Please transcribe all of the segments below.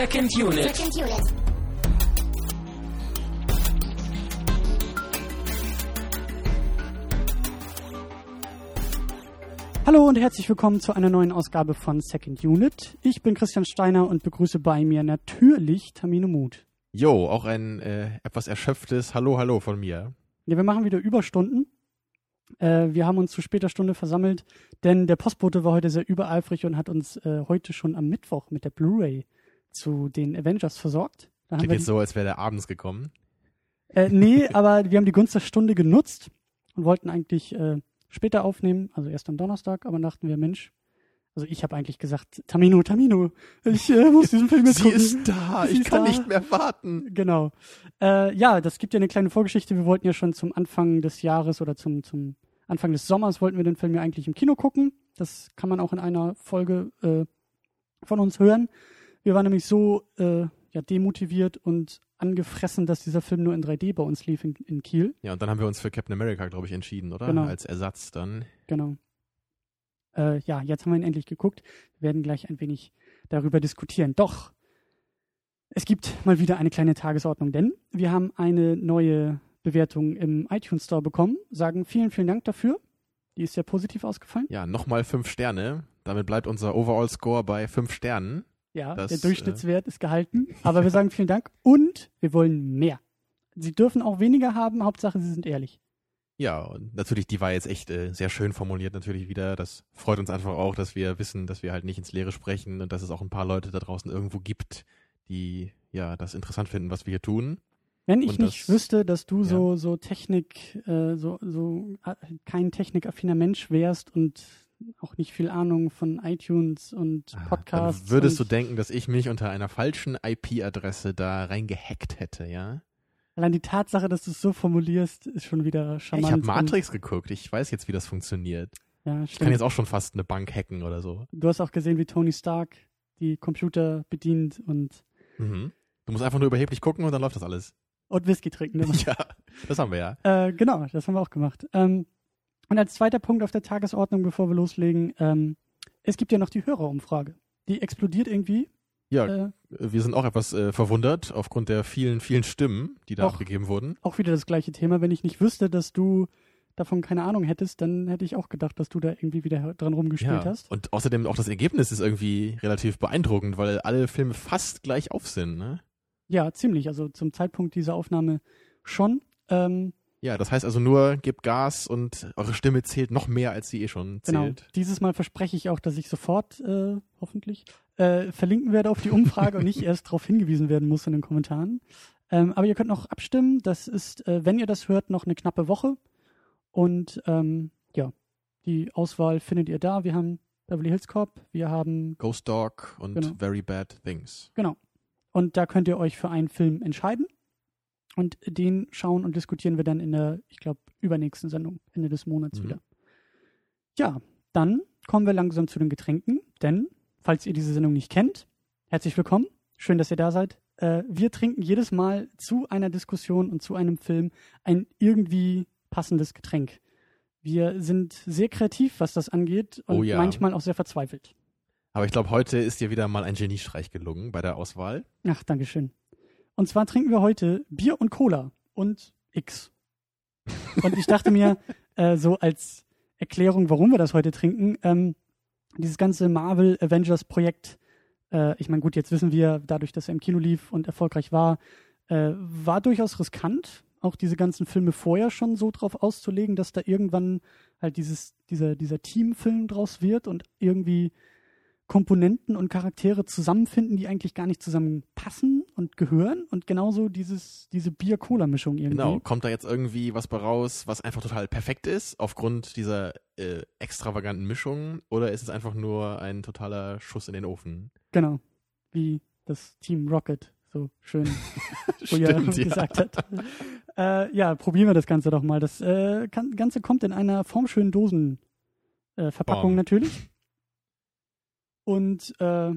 Second Unit. Second Unit. Hallo und herzlich willkommen zu einer neuen Ausgabe von Second Unit. Ich bin Christian Steiner und begrüße bei mir natürlich Tamino Mut. Jo, auch ein äh, etwas erschöpftes Hallo, Hallo von mir. Ja, wir machen wieder Überstunden. Äh, wir haben uns zu später Stunde versammelt, denn der Postbote war heute sehr übereifrig und hat uns äh, heute schon am Mittwoch mit der Blu-ray zu den Avengers versorgt. Da haben Klingt jetzt so, als wäre der abends gekommen. Äh, nee, aber wir haben die Gunst der Stunde genutzt und wollten eigentlich äh, später aufnehmen, also erst am Donnerstag, aber dachten wir, Mensch, also ich habe eigentlich gesagt, Tamino, Tamino, ich äh, muss diesen Film jetzt Sie gucken. ist da, Sie ich ist kann da. nicht mehr warten. Genau. Äh, ja, das gibt ja eine kleine Vorgeschichte. Wir wollten ja schon zum Anfang des Jahres oder zum, zum Anfang des Sommers wollten wir den Film ja eigentlich im Kino gucken. Das kann man auch in einer Folge äh, von uns hören. Wir waren nämlich so äh, ja, demotiviert und angefressen, dass dieser Film nur in 3D bei uns lief in, in Kiel. Ja, und dann haben wir uns für Captain America, glaube ich, entschieden, oder? Genau. Als Ersatz dann. Genau. Äh, ja, jetzt haben wir ihn endlich geguckt. Wir werden gleich ein wenig darüber diskutieren. Doch, es gibt mal wieder eine kleine Tagesordnung, denn wir haben eine neue Bewertung im iTunes Store bekommen. Sagen vielen, vielen Dank dafür. Die ist sehr positiv ausgefallen. Ja, nochmal fünf Sterne. Damit bleibt unser Overall-Score bei fünf Sternen. Ja, Das, der Durchschnittswert ist gehalten. Aber wir sagen vielen Dank und wir wollen mehr. Sie dürfen auch weniger haben. Hauptsache, Sie sind ehrlich. Ja, und natürlich, die war jetzt echt äh, sehr schön formuliert natürlich wieder. Das freut uns einfach auch, dass wir wissen, dass wir halt nicht ins Leere sprechen und dass es auch ein paar Leute da draußen irgendwo gibt, die ja das interessant finden, was wir hier tun. Wenn ich Und nicht das- wüsste, dass du ja. so, so Technik, äh, so, so äh, kein technikaffiner Mensch wärst und auch nicht viel Ahnung von iTunes und Podcasts. Ah, würdest du und denken, dass ich mich unter einer falschen IP-Adresse da reingehackt hätte, ja? Allein die Tatsache, dass du es so formulierst, ist schon wieder charmant. ich habe Matrix geguckt. Ich weiß jetzt, wie das funktioniert. Ja, Ich kann jetzt auch schon fast eine Bank hacken oder so. Du hast auch gesehen, wie Tony Stark die Computer bedient und, Mhm. Du musst einfach nur überheblich gucken und dann läuft das alles. und Whisky trinken. immer. Ja, das haben wir ja. Äh, genau, das haben wir auch gemacht. Ähm, und als zweiter Punkt auf der Tagesordnung, bevor wir loslegen, ähm, es gibt ja noch die Hörerumfrage. Die explodiert irgendwie. Ja, Äh, wir sind auch etwas äh, verwundert aufgrund der vielen, vielen Stimmen, die da Och. abgegeben wurden. auch wieder das gleiche Thema. Wenn ich nicht wüsste, dass du davon keine Ahnung hättest, dann hätte ich auch gedacht, dass du da irgendwie wieder dran rumgespielt Ja. hast. Und außerdem auch das Ergebnis ist irgendwie relativ beeindruckend, weil alle Filme fast gleich auf sind, ne? Ja, ziemlich. Also zum Zeitpunkt dieser Aufnahme schon. Ähm, Ja, das heißt also nur, gebt Gas und eure Stimme zählt noch mehr, als sie eh schon genau. zählt. Dieses Mal verspreche ich auch, dass ich sofort, äh, hoffentlich, äh, verlinken werde auf die Umfrage und nicht erst darauf hingewiesen werden muss in den Kommentaren. Ähm, aber ihr könnt noch abstimmen. Das ist, äh, wenn ihr das hört, noch eine knappe Woche. Und ähm, ja, die Auswahl findet ihr da. Wir haben Beverly Hills Cop, wir haben Ghost Dog und Genau. Very Bad Things. Genau. Und da könnt ihr euch für einen Film entscheiden. Und den schauen und diskutieren wir dann in der, ich glaube, übernächsten Sendung, Ende des Monats Mhm. wieder. Ja, dann kommen wir langsam zu den Getränken, denn, falls ihr diese Sendung nicht kennt, herzlich willkommen. Schön, dass ihr da seid. Äh, wir trinken jedes Mal zu einer Diskussion und zu einem Film ein irgendwie passendes Getränk. Wir sind sehr kreativ, was das angeht und Oh ja. manchmal auch sehr verzweifelt. Aber ich glaube, heute ist dir wieder mal ein Geniestreich gelungen bei der Auswahl. Ach, Dankeschön. Und zwar trinken wir heute Bier und Cola und X. Und ich dachte mir, äh, so als Erklärung, warum wir das heute trinken, ähm, dieses ganze Marvel Avengers Projekt, äh, ich meine, gut, jetzt wissen wir, dadurch, dass er im Kino lief und erfolgreich war, äh, war durchaus riskant, auch diese ganzen Filme vorher schon so drauf auszulegen, dass da irgendwann halt dieses, dieser, dieser Teamfilm draus wird und irgendwie Komponenten und Charaktere zusammenfinden, die eigentlich gar nicht zusammenpassen und gehören. Und genauso dieses, diese Bier-Cola-Mischung irgendwie. Genau, kommt da jetzt irgendwie was bei raus, was einfach total perfekt ist, aufgrund dieser äh, extravaganten Mischung? Oder ist es einfach nur ein totaler Schuss in den Ofen? Genau. Wie das Team Rocket so schön Stimmt, ja. gesagt hat. äh, ja, probieren wir das Ganze doch mal. Das äh, Ganze kommt in einer formschönen Dosenverpackung natürlich. Und äh,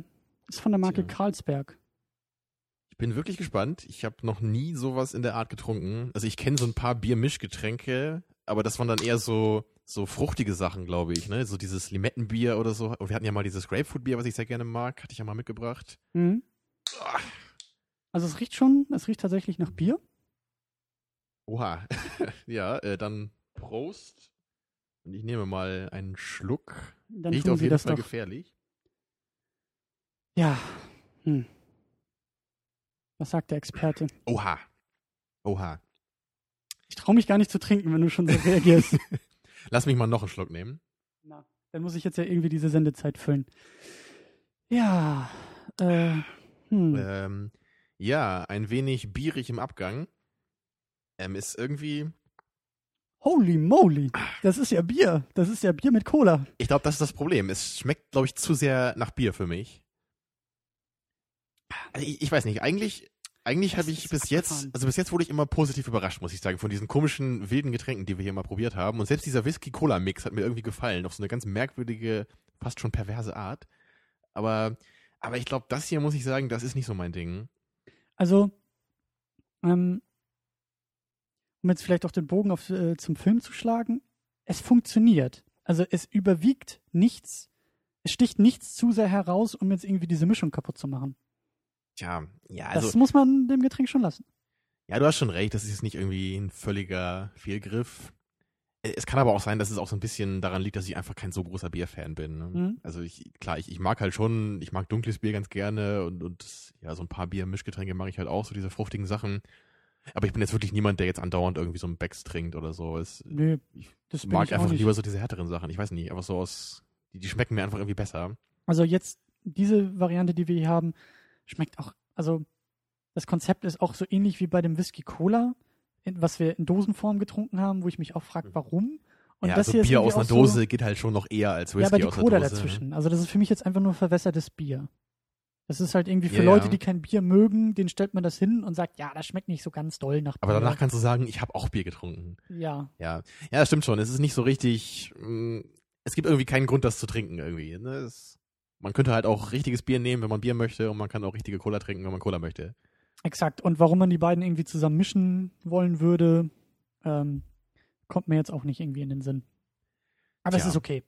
ist von der Marke Tja. Carlsberg. Ich bin wirklich gespannt. Ich habe noch nie sowas in der Art getrunken. Also ich kenne so ein paar Biermischgetränke, aber das waren dann eher so so fruchtige Sachen, glaube ich, ne? So dieses Limettenbier oder so. Und wir hatten ja mal dieses Grapefruitbier, was ich sehr gerne mag, hatte ich ja mal mitgebracht. Mhm. Also es riecht schon, es riecht tatsächlich nach Bier. Oha. ja, äh, dann Prost. Und ich nehme mal einen Schluck. Dann Riecht auf jeden das Fall doch. gefährlich. Ja. Hm. Was sagt der Experte? Oha. Oha. Ich traue mich gar nicht zu trinken, wenn du schon so reagierst. Lass mich mal noch einen Schluck nehmen. Na, dann muss ich jetzt ja irgendwie diese Sendezeit füllen. Ja. Äh, hm. Ähm, ja, ein wenig bierig im Abgang. Ähm, ist irgendwie. Holy moly. Das ist ja Bier. Das ist ja Bier mit Cola. Ich glaube, das ist das Problem. Es schmeckt, glaube ich, zu sehr nach Bier für mich. Also ich, ich weiß nicht, eigentlich, eigentlich habe ich bis jetzt, abgefahren. also bis jetzt wurde ich immer positiv überrascht, muss ich sagen, von diesen komischen wilden Getränken, die wir hier mal probiert haben. Und selbst dieser Whisky-Cola-Mix hat mir irgendwie gefallen, auf so eine ganz merkwürdige, fast schon perverse Art. Aber, aber ich glaube, das hier muss ich sagen, das ist nicht so mein Ding. Also, ähm, um jetzt vielleicht auch den Bogen auf, äh, zum Film zu schlagen, es funktioniert. Also es überwiegt nichts, es sticht nichts zu sehr heraus, um jetzt irgendwie diese Mischung kaputt zu machen. Tja, ja, also. das muss man dem Getränk schon lassen. Ja, du hast schon recht, das ist jetzt nicht irgendwie ein völliger Fehlgriff. Äh, Es kann aber auch sein, dass es auch so ein bisschen daran liegt, dass ich einfach kein so großer Bierfan bin. Ne? Mhm. Also ich, klar, ich, ich mag halt schon, ich mag dunkles Bier ganz gerne und, und ja, so ein paar Bier-Mischgetränke mag ich halt auch, so diese fruchtigen Sachen. Aber ich bin jetzt wirklich niemand, der jetzt andauernd irgendwie so ein Becks trinkt oder so. Es, Nö, ich mag ich einfach nicht. lieber so diese härteren Sachen. Ich weiß nicht, einfach so aus, die, die schmecken mir einfach irgendwie besser. Also jetzt diese Variante, die wir hier haben, schmeckt auch, also das Konzept ist auch so ähnlich wie bei dem Whisky Cola, in, was wir in Dosenform getrunken haben, wo ich mich auch frage, warum. Und ja, das also hier Bier aus einer Dose geht halt schon noch eher als So, Whisky ja, aber die aus der Cola Dose. dazwischen. Also das ist für mich jetzt einfach nur verwässertes Bier. Das ist halt irgendwie für Ja, Leute, ja. die kein Bier mögen, denen stellt man das hin und sagt, ja, das schmeckt nicht so ganz doll nach Bier. Aber danach kannst du sagen, ich habe auch Bier getrunken. ja, Ja, ja, das stimmt schon. Es ist nicht so richtig. mh, Es gibt irgendwie keinen Grund, das zu trinken irgendwie. Ne? Es, man könnte halt auch richtiges Bier nehmen, wenn man Bier möchte, und man kann auch richtige Cola trinken, wenn man Cola möchte. exakt. Und warum man die beiden irgendwie zusammen mischen wollen würde, ähm, kommt mir jetzt auch nicht irgendwie in den Sinn. Aber es Tja. ist okay.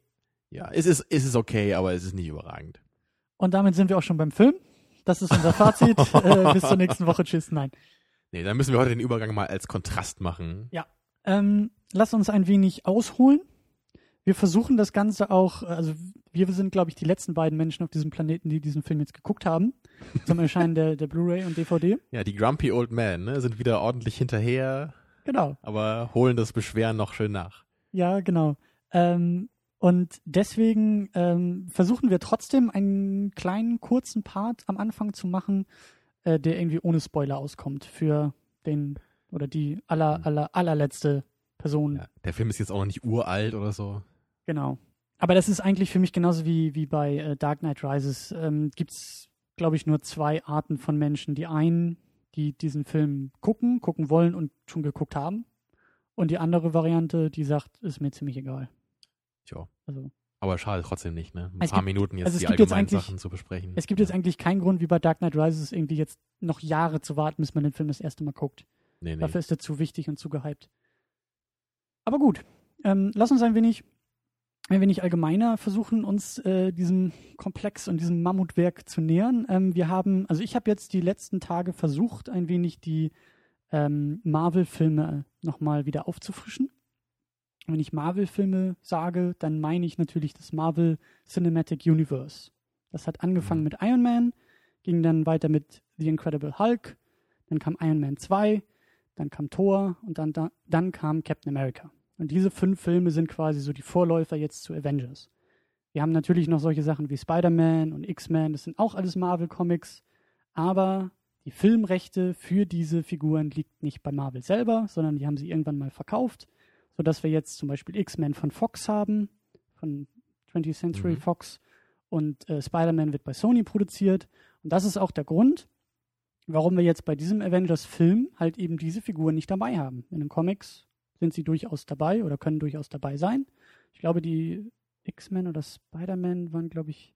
Ja, es ist, es ist okay, aber es ist nicht überragend. Und damit sind wir auch schon beim Film. Das ist unser Fazit. äh, bis zur nächsten Woche. Tschüss. Nein. Nee, dann müssen wir heute den Übergang mal als Kontrast machen. Ähm, lass uns ein wenig ausholen. Wir versuchen das Ganze auch, also wir sind, glaube ich, die letzten beiden Menschen auf diesem Planeten, die diesen Film jetzt geguckt haben, zum Erscheinen der, der Blu-ray und DVD. Ja, die Grumpy Old Men ne, sind wieder ordentlich hinterher, Genau. aber holen das Beschweren noch schön nach. Ja, genau. Ähm, und deswegen ähm, versuchen wir trotzdem einen kleinen, kurzen Part am Anfang zu machen, äh, der irgendwie ohne Spoiler auskommt für den oder die aller, aller, allerletzte Person. Ja, der Film ist jetzt auch noch nicht uralt oder so. Genau. Aber das ist eigentlich für mich genauso wie, wie bei äh, Dark Knight Rises. Ähm, Gibt es, glaube ich, nur zwei Arten von Menschen. Die einen, die diesen Film gucken, gucken wollen und schon geguckt haben. Und die andere Variante, die sagt, ist mir ziemlich egal. Tja. Also Aber schade trotzdem nicht, ne? Ein Es paar gibt- Minuten jetzt also die jetzt allgemeinen eigentlich- Sachen zu besprechen. es gibt jetzt eigentlich keinen Grund, wie bei Dark Knight Rises, irgendwie jetzt noch Jahre zu warten, bis man den Film das erste Mal guckt. nee, nee. Dafür ist er zu wichtig und zu gehypt. Aber gut, ähm, lass uns ein wenig, ein wenig allgemeiner versuchen, uns äh, diesem Komplex und diesem Mammutwerk zu nähern. Ähm, wir haben, also ich habe jetzt die letzten Tage versucht, ein wenig die ähm, Marvel-Filme nochmal wieder aufzufrischen. Wenn ich Marvel-Filme sage, dann meine ich natürlich das Marvel Cinematic Universe. Das hat angefangen Mhm. mit Iron Man, ging dann weiter mit The Incredible Hulk, dann kam Iron Man 2, dann kam Thor und dann, da, dann kam Captain America. Und diese fünf Filme sind quasi so die Vorläufer jetzt zu Avengers. Wir haben natürlich noch solche Sachen wie Spider-Man und X-Men, das sind auch alles Marvel-Comics, aber die Filmrechte für diese Figuren liegt nicht bei Marvel selber, sondern die haben sie irgendwann mal verkauft, sodass wir jetzt zum Beispiel X-Men von Fox haben, von 20th Century Mhm. Fox und äh, Spider-Man wird bei Sony produziert. Und das ist auch der Grund, warum wir jetzt bei diesem Avengers-Film halt eben diese Figuren nicht dabei haben. In den Comics sind sie durchaus dabei oder können durchaus dabei sein. Ich glaube, die X-Men oder Spider-Man waren, glaube ich,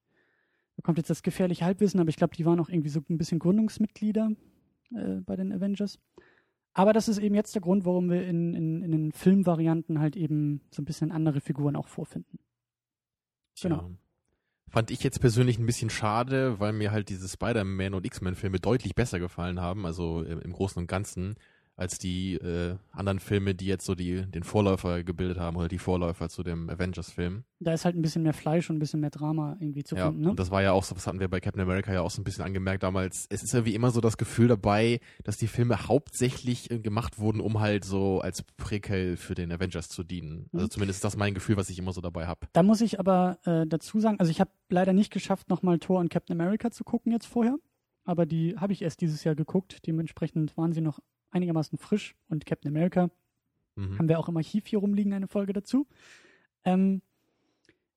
da kommt jetzt das gefährliche Halbwissen, aber ich glaube, die waren auch irgendwie so ein bisschen Gründungsmitglieder äh, bei den Avengers. Aber das ist eben jetzt der Grund, warum wir in, in, in den Filmvarianten halt eben so ein bisschen andere Figuren auch vorfinden. Genau. Fand ich jetzt persönlich ein bisschen schade, weil mir halt diese Spider-Man und X-Men-Filme deutlich besser gefallen haben, also im Großen und Ganzen als die äh, anderen Filme, die jetzt so die, den Vorläufer gebildet haben oder die Vorläufer zu dem Avengers-Film. Da ist halt ein bisschen mehr Fleisch und ein bisschen mehr Drama irgendwie zu ja, finden. Ne? Und das war ja auch so, das hatten wir bei Captain America ja auch so ein bisschen angemerkt damals. Es ist ja wie immer so das Gefühl dabei, dass die Filme hauptsächlich äh, gemacht wurden, um halt so als Prequel für den Avengers zu dienen. Also mhm. zumindest ist das mein Gefühl, was ich immer so dabei habe. Da muss ich aber äh, dazu sagen, also ich habe leider nicht geschafft, nochmal Thor und Captain America zu gucken jetzt vorher. Aber die habe ich erst dieses Jahr geguckt. Dementsprechend waren sie noch einigermaßen frisch und Captain America mhm. haben wir auch im Archiv hier rumliegen, eine Folge dazu. Ähm,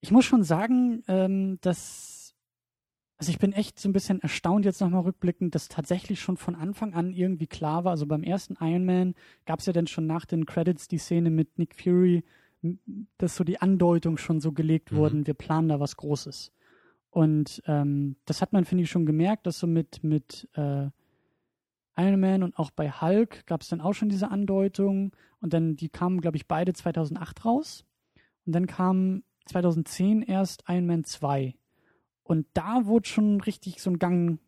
ich muss schon sagen, ähm, dass, also ich bin echt so ein bisschen erstaunt jetzt nochmal rückblickend, dass tatsächlich schon von Anfang an irgendwie klar war, also beim ersten Iron Man gab es ja dann schon nach den Credits die Szene mit Nick Fury, dass so die Andeutung schon so gelegt mhm. wurden, wir planen da was Großes. Und ähm, das hat man, finde ich, schon gemerkt, dass so mit, mit äh, Iron Man und auch bei Hulk gab es dann auch schon diese Andeutung. Und dann, die kamen, glaube ich, beide 2008 raus. Und dann kam 2010 erst Iron Man 2. Und da wurde schon richtig so ein Gang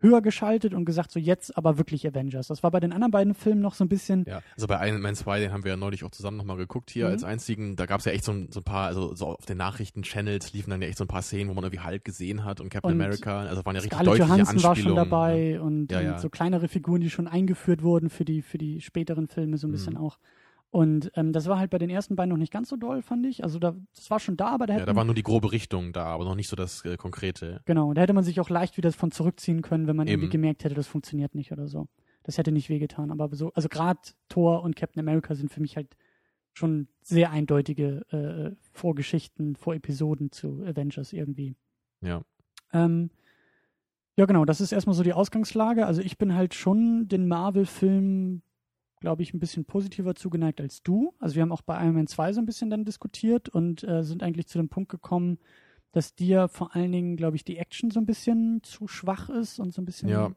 höher geschaltet und gesagt, so jetzt aber wirklich Avengers. Das war bei den anderen beiden Filmen noch so ein bisschen. Ja, also bei Iron Man 2, den haben wir ja neulich auch zusammen nochmal geguckt hier mhm. als einzigen. Da gab es ja echt so ein, so ein paar, also so auf den Nachrichten-Channels liefen dann ja echt so ein paar Szenen, wo man irgendwie Hulk gesehen hat und Captain und America. Also waren ja richtig Scarlett deutliche Johansson war schon dabei ja. Und, ja, und, so kleinere Figuren, die schon eingeführt wurden für die, für die späteren Filme so ein mhm. bisschen auch. Und ähm, das war halt bei den ersten beiden noch nicht ganz so doll, fand ich. Also da, das war schon da, aber da hätte Ja, da war nur die grobe Richtung da, aber noch nicht so das äh, Konkrete. Genau, da hätte man sich auch leicht wieder von zurückziehen können, wenn man Eben. irgendwie gemerkt hätte, das funktioniert nicht oder so. Das hätte nicht wehgetan. Aber so, also gerade Thor und Captain America sind für mich halt schon sehr eindeutige äh, Vorgeschichten, Vorepisoden zu Avengers irgendwie. Ja. Ähm, ja, genau, das ist erstmal so die Ausgangslage. Also ich bin halt schon den Marvel-Film glaube ich, ein bisschen positiver zugeneigt als du. Also wir haben auch bei Iron Man 2 so ein bisschen dann diskutiert und äh, sind eigentlich zu dem Punkt gekommen, dass dir vor allen Dingen, glaube ich, die Action so ein bisschen zu schwach ist und so ein bisschen. Ja.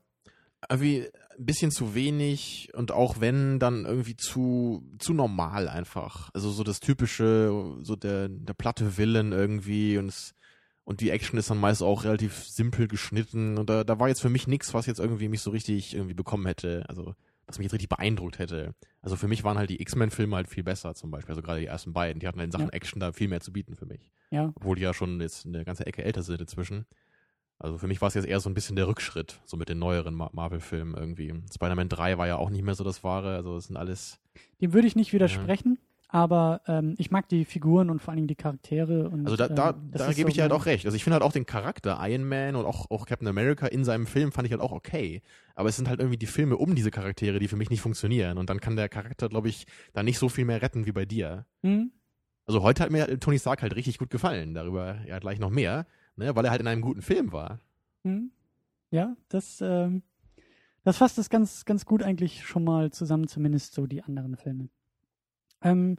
Irgendwie ein bisschen zu wenig und auch wenn, dann irgendwie zu, zu normal einfach. Also so das typische, so der, der platte Willen irgendwie und es, und die Action ist dann meist auch relativ simpel geschnitten und da, da war jetzt für mich nichts, was jetzt irgendwie mich so richtig irgendwie bekommen hätte. Also was mich jetzt richtig beeindruckt hätte. Also für mich waren halt die X-Men-Filme halt viel besser zum Beispiel. Also gerade die ersten beiden, die hatten in Sachen ja. Action da viel mehr zu bieten für mich. Ja. Obwohl die ja schon jetzt eine ganze Ecke älter sind inzwischen. Also für mich war es jetzt eher so ein bisschen der Rückschritt, so mit den neueren Marvel-Filmen irgendwie. Spider-Man 3 war ja auch nicht mehr so das Wahre, also es sind alles. Dem würde ich nicht widersprechen. Ja aber ähm, ich mag die Figuren und vor allen Dingen die Charaktere. Und, also da, da, ähm, da gebe ich dir halt auch recht. Also ich finde halt auch den Charakter Iron Man und auch, auch Captain America in seinem Film fand ich halt auch okay. Aber es sind halt irgendwie die Filme um diese Charaktere, die für mich nicht funktionieren. Und dann kann der Charakter, glaube ich, da nicht so viel mehr retten wie bei dir. Mhm. Also heute hat mir Tony Stark halt richtig gut gefallen. Darüber ja gleich noch mehr, ne, weil er halt in einem guten Film war. Mhm. Ja, das, ähm, das fasst es ganz, ganz gut eigentlich schon mal zusammen, zumindest so die anderen Filme. Ähm,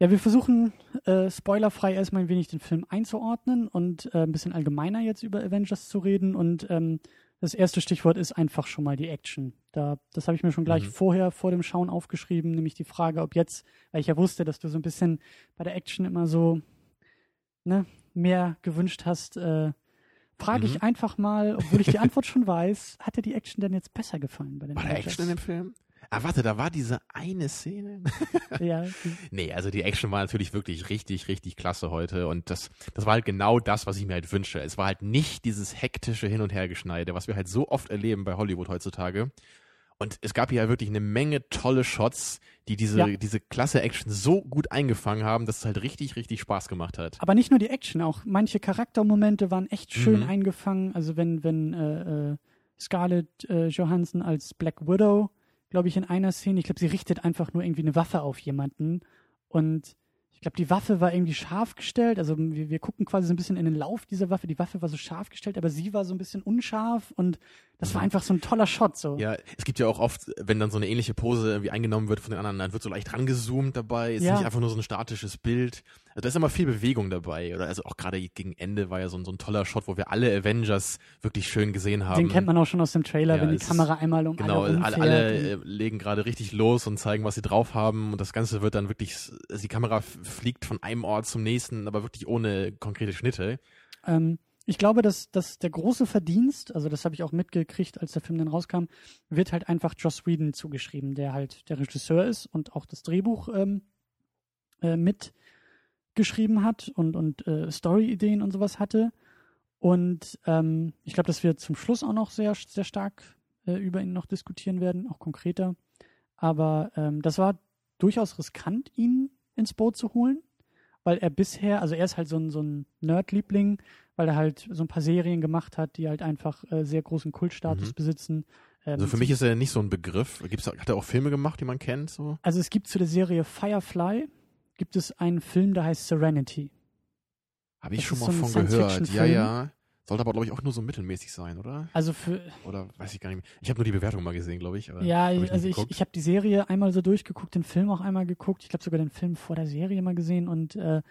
ja, wir versuchen äh, spoilerfrei erstmal ein wenig den Film einzuordnen und äh, ein bisschen allgemeiner jetzt über Avengers zu reden. Und ähm, das erste Stichwort ist einfach schon mal die Action. Da, das habe ich mir schon gleich mhm. vorher vor dem Schauen aufgeschrieben, nämlich die Frage, ob jetzt, weil ich ja wusste, dass du so ein bisschen bei der Action immer so ne, mehr gewünscht hast, äh, frage mhm. ich einfach mal, obwohl ich die Antwort schon weiß, hat dir die Action denn jetzt besser gefallen bei den War der Action in dem Film? Ah, warte, da war diese eine Szene. ja. nee, also die Action war natürlich wirklich richtig, richtig klasse heute. Und das, das war halt genau das, was ich mir halt wünsche. Es war halt nicht dieses hektische Hin- und Hergeschneide, was wir halt so oft erleben bei Hollywood heutzutage. Und es gab hier wirklich eine Menge tolle Shots, die diese, ja. diese klasse Action so gut eingefangen haben, dass es halt richtig, richtig Spaß gemacht hat. Aber nicht nur die Action, auch manche Charaktermomente waren echt schön mhm. eingefangen. Also wenn, wenn äh, äh, Scarlett äh, Johansson als Black Widow glaube ich, in einer Szene, ich glaube, sie richtet einfach nur irgendwie eine Waffe auf jemanden und ich glaube, die Waffe war irgendwie scharf gestellt. Also wir, wir gucken quasi so ein bisschen in den Lauf dieser Waffe. Die Waffe war so scharf gestellt, aber sie war so ein bisschen unscharf und das war mhm. einfach so ein toller Shot. So. Ja, es gibt ja auch oft, wenn dann so eine ähnliche Pose irgendwie eingenommen wird von den anderen, dann wird so leicht rangezoomt dabei. Es ist ja. nicht einfach nur so ein statisches Bild. Also da ist immer viel Bewegung dabei. Oder also auch gerade gegen Ende war ja so ein, so ein toller Shot, wo wir alle Avengers wirklich schön gesehen haben. Den kennt man auch schon aus dem Trailer, ja, wenn die Kamera einmal um genau, alle Genau, alle äh, legen gerade richtig los und zeigen, was sie drauf haben. Und das Ganze wird dann wirklich, also die Kamera fliegt von einem Ort zum nächsten, aber wirklich ohne konkrete Schnitte. Ähm, ich glaube, dass, dass der große Verdienst, also das habe ich auch mitgekriegt, als der Film dann rauskam, wird halt einfach Joss Whedon zugeschrieben, der halt der Regisseur ist und auch das Drehbuch ähm, äh, mitgeschrieben hat und, und äh, Story-Ideen und sowas hatte. Und ähm, ich glaube, dass wir zum Schluss auch noch sehr, sehr stark äh, über ihn noch diskutieren werden, auch konkreter. Aber ähm, das war durchaus riskant, ihn ins Boot zu holen, weil er bisher, also er ist halt so ein, so ein Nerd-Liebling, weil er halt so ein paar Serien gemacht hat, die halt einfach äh, sehr großen Kultstatus Mhm. besitzen. Ähm, Also für mich ist er nicht so ein Begriff. Gibt's, hat er auch Filme gemacht, die man kennt? So? also es gibt zu der Serie Firefly, gibt es einen Film, der heißt Serenity. Habe ich Das schon mal so von gehört. Ja, ja. Sollte aber, glaube ich, auch nur so mittelmäßig sein, oder? Also für, Oder weiß ich gar nicht mehr. Ich habe nur die Bewertung mal gesehen, glaube ich. Ja, nicht also ich, geguckt. ich habe die Serie einmal so durchgeguckt, den Film auch einmal geguckt. Ich glaube sogar den Film vor der Serie mal gesehen und äh,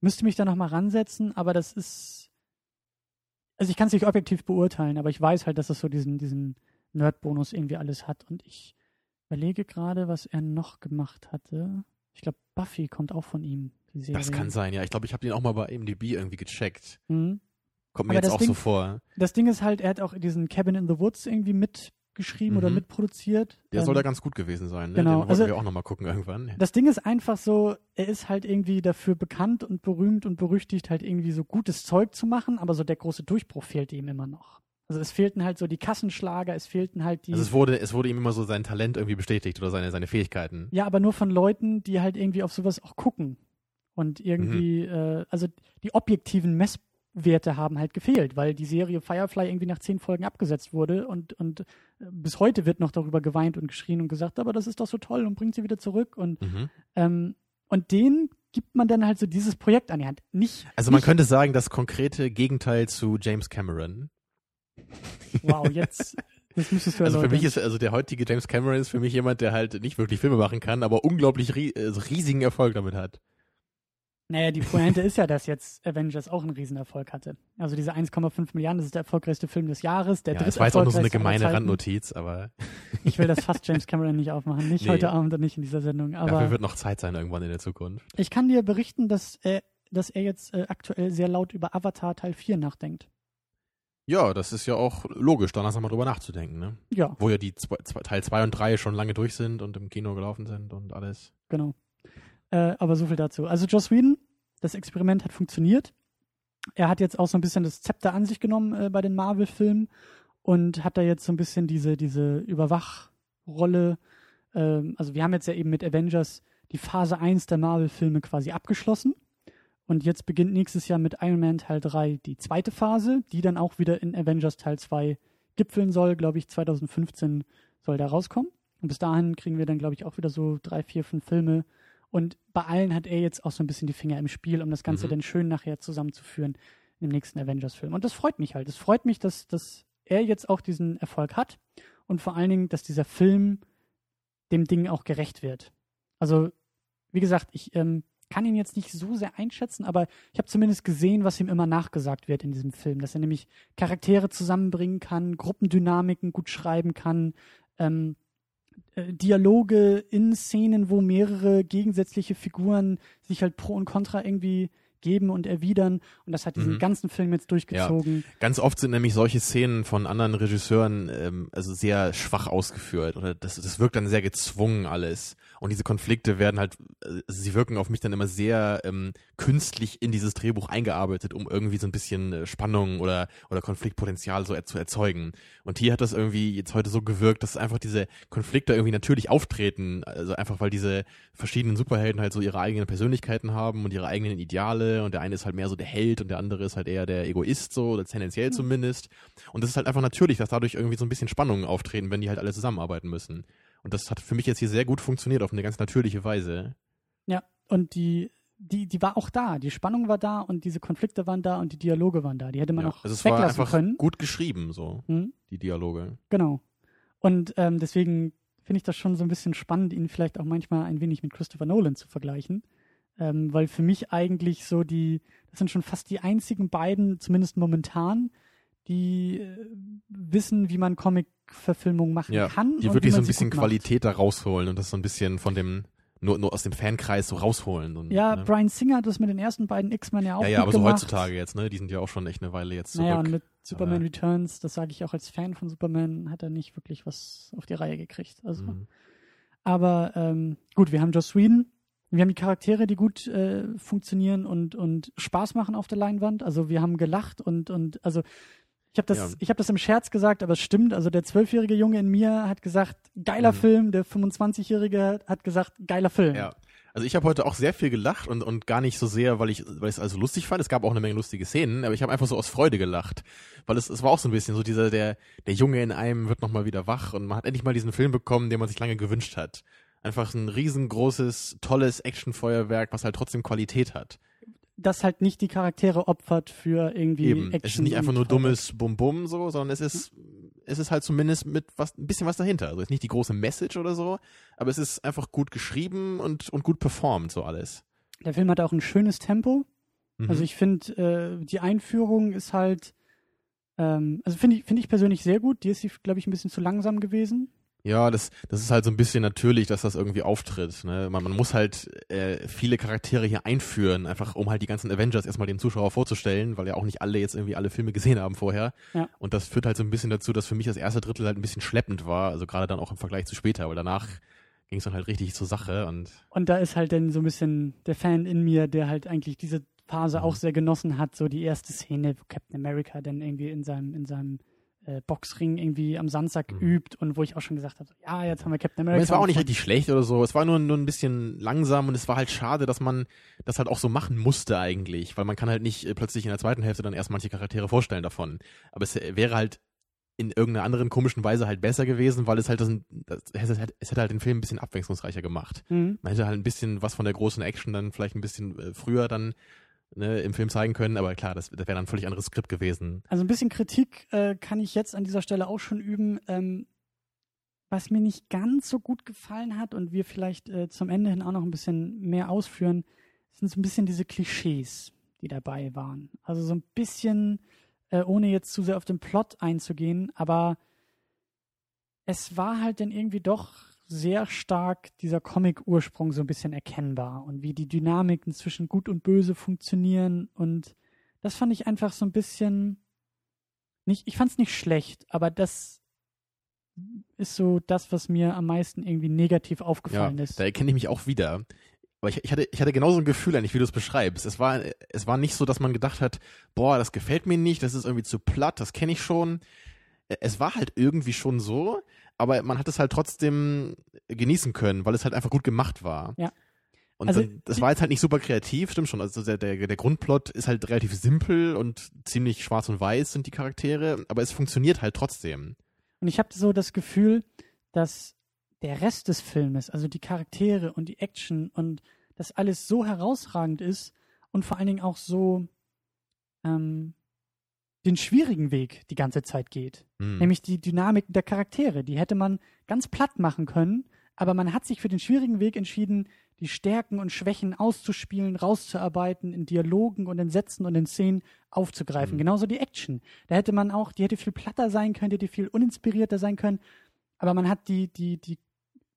müsste mich da nochmal ransetzen, aber das ist, also ich kann es nicht objektiv beurteilen, aber ich weiß halt, dass es so diesen, diesen Nerd-Bonus irgendwie alles hat und ich überlege gerade, was er noch gemacht hatte. Ich glaube, Buffy kommt auch von ihm. Das kann sein, ja. Ich glaube, ich habe den auch mal bei MDB irgendwie gecheckt. Mhm. Kommt mir Aber jetzt auch Ding- so vor. Das Ding ist halt, er hat auch diesen Cabin in the Woods irgendwie mitgeschrieben oder Mhm. mitproduziert. Der Ähm, soll da ganz gut gewesen sein. Ne? genau, Den wollten also- wir auch nochmal gucken irgendwann. Das Ding ist einfach so, er ist halt irgendwie dafür bekannt und berühmt und berüchtigt, halt irgendwie so gutes Zeug zu machen, aber so der große Durchbruch fehlt ihm immer noch. Also es fehlten halt so die Kassenschlager, es fehlten halt die. Also es wurde, es wurde ihm immer so sein Talent irgendwie bestätigt oder seine, seine Fähigkeiten. ja, aber nur von Leuten, die halt irgendwie auf sowas auch gucken. Und irgendwie, äh, also die objektiven Messwerte haben halt gefehlt, weil die Serie Firefly irgendwie nach zehn Folgen abgesetzt wurde und, und äh, bis heute wird noch darüber geweint und geschrien und gesagt, aber das ist doch so toll und bringt sie wieder zurück. Und, Mhm. ähm, und denen gibt man dann halt so dieses Projekt an die Hand. Nicht, Also man nicht, könnte sagen, das konkrete Gegenteil zu James Cameron. Wow, jetzt, jetzt müsstest du Also für mich ist, also der heutige James Cameron ist für mich jemand, der halt nicht wirklich Filme machen kann, aber unglaublich also riesigen Erfolg damit hat. Naja, die Pointe ist ja, dass jetzt Avengers auch einen Riesenerfolg hatte. Also diese 1,5 Milliarden, das ist der erfolgreichste Film des Jahres, der ja, das war jetzt auch nur so eine gemeine. Randnotiz, aber Ich will das fast James Cameron nicht aufmachen. Nicht Nee. heute Abend und nicht in dieser Sendung. dafür Aber wird noch Zeit sein irgendwann in der Zukunft. ich kann dir berichten, dass er, dass er jetzt äh, aktuell sehr laut über Avatar Teil 4 nachdenkt. Ja, das ist ja auch logisch, da langsam mal drüber nachzudenken, ne? Ja, Wo ja die zwei, zwei, Teil 2 und 3 schon lange durch sind und im Kino gelaufen sind und alles. genau. Äh, aber so viel dazu. Also Joss Whedon, das Experiment hat funktioniert. Er hat jetzt auch so ein bisschen das Zepter an sich genommen äh, bei den Marvel-Filmen und hat da jetzt so ein bisschen diese, diese Überwachrolle. Ähm, also wir haben jetzt ja eben mit Avengers die Phase 1 der Marvel-Filme quasi abgeschlossen. Und jetzt beginnt nächstes Jahr mit Iron Man Teil 3 die zweite Phase, die dann auch wieder in Avengers Teil 2 gipfeln soll. Glaube ich, 2015 soll da rauskommen. Und bis dahin kriegen wir dann, glaube ich, auch wieder so drei, vier, fünf Filme. Und bei allen hat er jetzt auch so ein bisschen die Finger im Spiel, um das Ganze Mhm. dann schön nachher zusammenzuführen im nächsten Avengers-Film. Und das freut mich halt. Es freut mich, dass, dass er jetzt auch diesen Erfolg hat und vor allen Dingen, dass dieser Film dem Ding auch gerecht wird. Also, wie gesagt, ich ähm, kann ihn jetzt nicht so sehr einschätzen, aber ich habe zumindest gesehen, was ihm immer nachgesagt wird in diesem Film, dass er nämlich Charaktere zusammenbringen kann, Gruppendynamiken gut schreiben kann, ähm, äh, Dialoge in Szenen, wo mehrere gegensätzliche Figuren sich halt pro und contra irgendwie geben und erwidern. Und das hat diesen Mhm. ganzen Film jetzt durchgezogen. Ganz oft sind nämlich solche Szenen von anderen Regisseuren ähm, also sehr schwach ausgeführt oder das, das wirkt dann sehr gezwungen alles. Und diese Konflikte werden halt, äh, sie wirken auf mich dann immer sehr ähm, künstlich in dieses Drehbuch eingearbeitet, um irgendwie so ein bisschen äh, Spannung oder, oder Konfliktpotenzial so er, zu erzeugen. Und hier hat das irgendwie jetzt heute so gewirkt, dass einfach diese Konflikte irgendwie natürlich auftreten. Also einfach, weil diese verschiedenen Superhelden halt so ihre eigenen Persönlichkeiten haben und ihre eigenen Ideale und der eine ist halt mehr so der Held und der andere ist halt eher der Egoist so, oder tendenziell zumindest. Und das ist halt einfach natürlich, dass dadurch irgendwie so ein bisschen Spannungen auftreten, wenn die halt alle zusammenarbeiten müssen. Und das hat für mich jetzt hier sehr gut funktioniert auf eine ganz natürliche Weise. Ja, und die, die, die war auch da. Die Spannung war da und diese Konflikte waren da und die Dialoge waren da. Die hätte man Ja. auch Also es war weglassen einfach können. gut geschrieben, so, Hm? die Dialoge. Genau. Und ähm, deswegen finde ich das schon so ein bisschen spannend, ihn vielleicht auch manchmal ein wenig mit Christopher Nolan zu vergleichen. Ähm, weil für mich eigentlich so die, das sind schon fast die einzigen beiden, zumindest momentan, die äh, wissen, wie man Comic-Verfilmung machen Ja, kann. Die wirklich so ein bisschen macht. Qualität da rausholen und das so ein bisschen von dem nur, nur aus dem Fankreis so rausholen. Und, Ja, ne? Brian Singer hat das mit den ersten beiden X-Men ja auch ja, ja, aber so gemacht. heutzutage jetzt, ne? Die sind ja auch schon echt eine Weile jetzt zurück. Naja, und mit Superman Aber- Returns, das sage ich auch als Fan von Superman, hat er nicht wirklich was auf die Reihe gekriegt. Also, Mhm. aber ähm, gut, wir haben Joss Whedon, wir haben die Charaktere, die gut äh, funktionieren und und Spaß machen auf der Leinwand. Also wir haben gelacht und und also ich habe das, Ja. ich habe das im Scherz gesagt, aber es stimmt. Also der zwölfjährige Junge in mir hat gesagt, geiler Mhm. Film. Der 25-jährige hat gesagt, geiler Film. Ja. Also ich habe heute auch sehr viel gelacht und, und gar nicht so sehr, weil ich weil ich es also lustig fand. Es gab auch eine Menge lustige Szenen, aber ich habe einfach so aus Freude gelacht, weil es, es war auch so ein bisschen so dieser der der Junge in einem wird noch mal wieder wach und man hat endlich mal diesen Film bekommen, den man sich lange gewünscht hat. Einfach ein riesengroßes, tolles Actionfeuerwerk, was halt trotzdem Qualität hat. Das halt nicht die Charaktere opfert für irgendwie Eben. Action. es ist nicht einfach nur dummes Bum-Bum so, sondern es ist, es ist halt zumindest mit was, ein bisschen was dahinter. Also es ist nicht die große Message oder so, aber es ist einfach gut geschrieben und, und gut performt, so alles. Der Film hat auch ein schönes Tempo. Mhm. Also ich finde, äh, die Einführung ist halt, ähm, also finde ich, finde ich persönlich sehr gut. Die ist, glaube ich, ein bisschen zu langsam gewesen. Ja, das, das ist halt so ein bisschen natürlich, dass das irgendwie auftritt. Ne? Man, man muss halt äh, viele Charaktere hier einführen, einfach um halt die ganzen Avengers erstmal dem Zuschauer vorzustellen, weil ja auch nicht alle jetzt irgendwie alle Filme gesehen haben vorher. Ja. Und das führt halt so ein bisschen dazu, dass für mich das erste Drittel halt ein bisschen schleppend war, also gerade dann auch im Vergleich zu später, weil danach ging es dann halt richtig zur Sache und Und da ist halt dann so ein bisschen der Fan in mir, der halt eigentlich diese Phase Mhm. auch sehr genossen hat. So die erste Szene, wo Captain America dann irgendwie in seinem, in seinem äh, Boxring irgendwie am Sandsack Mhm. übt und wo ich auch schon gesagt habe, so, ja, jetzt haben wir Captain Aber America. es war auch nicht richtig schlecht oder so. Es war nur, nur ein bisschen langsam und es war halt schade, dass man das halt auch so machen musste eigentlich, weil man kann halt nicht äh, plötzlich in der zweiten Hälfte dann erst manche Charaktere vorstellen davon. Aber es äh, wäre halt in irgendeiner anderen komischen Weise halt besser gewesen, weil es halt das, das es, hätte, es hätte halt den Film ein bisschen abwechslungsreicher gemacht. Mhm. Man hätte halt ein bisschen was von der großen Action dann vielleicht ein bisschen äh, früher dann ne, im Film zeigen können, aber klar, das, das wäre dann völlig anderes Skript gewesen. Also ein bisschen Kritik äh, kann ich jetzt an dieser Stelle auch schon üben. Ähm, was mir nicht ganz so gut gefallen hat und wir vielleicht äh, zum Ende hin auch noch ein bisschen mehr ausführen, sind so ein bisschen diese Klischees, die dabei waren. Also so ein bisschen, äh, ohne jetzt zu sehr auf den Plot einzugehen, aber es war halt dann irgendwie doch sehr stark dieser Comic-Ursprung so ein bisschen erkennbar und wie die Dynamiken zwischen Gut und Böse funktionieren und das fand ich einfach so ein bisschen nicht, ich fand es nicht schlecht, aber das ist so das, was mir am meisten irgendwie negativ Ja, aufgefallen ist. da erkenne ich mich auch wieder. Aber ich, ich, hatte, ich hatte genauso ein Gefühl eigentlich, wie du es beschreibst. Es war, es war nicht so, dass man gedacht hat, boah, das gefällt mir nicht, das ist irgendwie zu platt, das kenne ich schon. Äh, Es war halt irgendwie schon so, aber man hat es halt trotzdem genießen können, weil es halt einfach gut gemacht war. Ja. Und Also, dann, das war jetzt halt nicht super kreativ, stimmt schon. Also der, der, der Grundplot ist halt relativ simpel und ziemlich schwarz und weiß sind die Charaktere, aber es funktioniert halt trotzdem. Und ich habe so das Gefühl, dass der Rest des Filmes, also die Charaktere und die Action und das alles so herausragend ist und vor allen Dingen auch so ähm, den schwierigen Weg die ganze Zeit geht. Hm. Nämlich die Dynamik der Charaktere. Die hätte man ganz platt machen können, aber man hat sich für den schwierigen Weg entschieden, die Stärken und Schwächen auszuspielen, rauszuarbeiten, in Dialogen und in Sätzen und in Szenen aufzugreifen. Mhm. Genauso die Action. Da hätte man auch, die hätte viel platter sein können, die hätte viel uninspirierter sein können, aber man hat die, die, die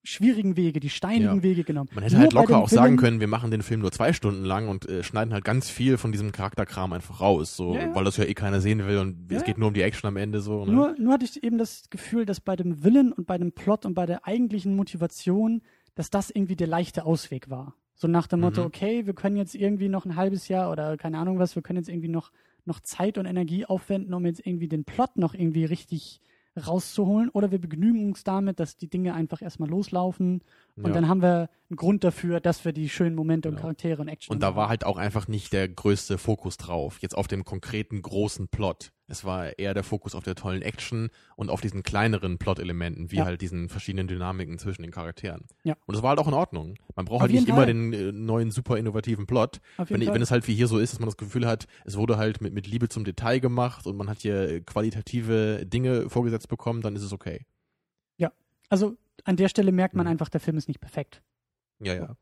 schwierigen Wege, die steinigen Ja. Wege genommen. Man hätte Nur halt locker auch sagen Villain- können, wir machen den Film nur zwei Stunden lang und äh, schneiden halt ganz viel von diesem Charakterkram einfach raus, so, Ja, ja. weil das ja eh keiner sehen will und es geht nur um die Action am Ende so. Ne? Nur, nur hatte ich eben das Gefühl, dass bei dem Willen und bei dem Plot und bei der eigentlichen Motivation, dass das irgendwie der leichte Ausweg war. So nach dem Motto, Mhm. okay, wir können jetzt irgendwie noch ein halbes Jahr oder keine Ahnung was, wir können jetzt irgendwie noch, noch Zeit und Energie aufwenden, um jetzt irgendwie den Plot noch irgendwie richtig rauszuholen. Oder wir begnügen uns damit, dass die Dinge einfach erstmal loslaufen und Ja. dann haben wir einen Grund dafür, dass wir die schönen Momente und Genau. Charaktere und Action Und da war halt auch einfach nicht der größte Fokus drauf, jetzt auf dem konkreten großen Plot. Es war eher der Fokus auf der tollen Action und auf diesen kleineren Plot-Elementen, wie Ja. halt diesen verschiedenen Dynamiken zwischen den Charakteren. Ja. Und das war halt auch in Ordnung. Man braucht Auf halt nicht jeden immer Fall. den äh, neuen, super innovativen Plot. Wenn, Fall. wenn es halt wie hier so ist, dass man das Gefühl hat, es wurde halt mit, mit Liebe zum Detail gemacht und man hat hier äh, qualitative Dinge vorgesetzt bekommen, dann ist es okay. also an der Stelle merkt man Mhm. einfach, der Film ist nicht perfekt. Ja, ja.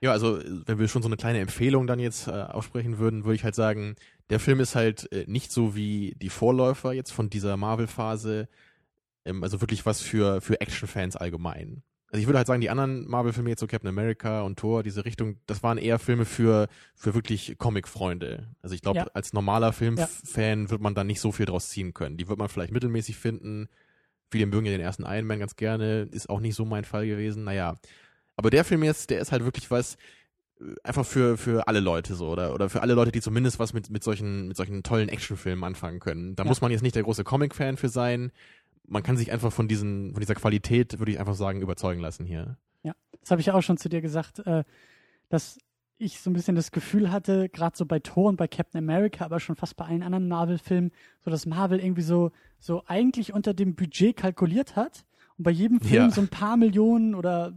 Ja, also äh, wenn wir schon so eine kleine Empfehlung dann jetzt äh, aussprechen würden, würde ich halt sagen, der Film ist halt äh, nicht so wie die Vorläufer jetzt von dieser Marvel-Phase, ähm, also wirklich was für, für Action-Fans allgemein. also ich würde halt sagen, die anderen Marvel-Filme jetzt so Captain America und Thor, diese Richtung, das waren eher Filme für, für wirklich Comic-Freunde. Also ich glaube, Ja. als normaler Filmfan wird man da nicht so viel draus ziehen können. Die wird man vielleicht mittelmäßig finden. Viele mögen ja den ersten Iron Man ganz gerne, ist auch nicht so mein Fall gewesen. Naja. Aber der Film jetzt, der ist halt wirklich was, äh, einfach für, für alle Leute so, oder, oder für alle Leute, die zumindest was mit, mit solchen, mit solchen tollen Actionfilmen anfangen können. Da Ja. muss man jetzt nicht der große Comic-Fan für sein. Man kann sich einfach von diesen, von dieser Qualität, würde ich einfach sagen, überzeugen lassen hier. Das habe ich ja auch schon zu dir gesagt, äh, dass ich so ein bisschen das Gefühl hatte, gerade so bei Thor und bei Captain America, aber schon fast bei allen anderen Marvel-Filmen, so dass Marvel irgendwie so, so eigentlich unter dem Budget kalkuliert hat und bei jedem Film Ja. so ein paar Millionen oder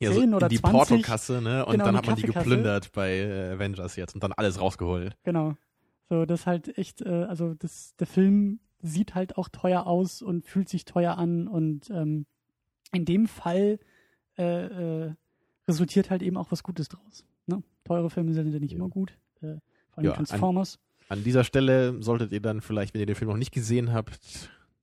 Ja, so 10 oder in die 20. Portokasse, ne? Und Genau, dann hat man die geplündert bei äh, Avengers jetzt und dann alles rausgeholt. Genau. So, das halt echt, äh, also das, der Film sieht halt auch teuer aus und fühlt sich teuer an und ähm, in dem Fall äh, äh, resultiert halt eben auch was Gutes draus. Ne? Teure Filme sind ja nicht Ja. immer gut. Äh, vor allem Ja, an- Transformers. An dieser Stelle solltet ihr dann vielleicht, wenn ihr den Film noch nicht gesehen habt,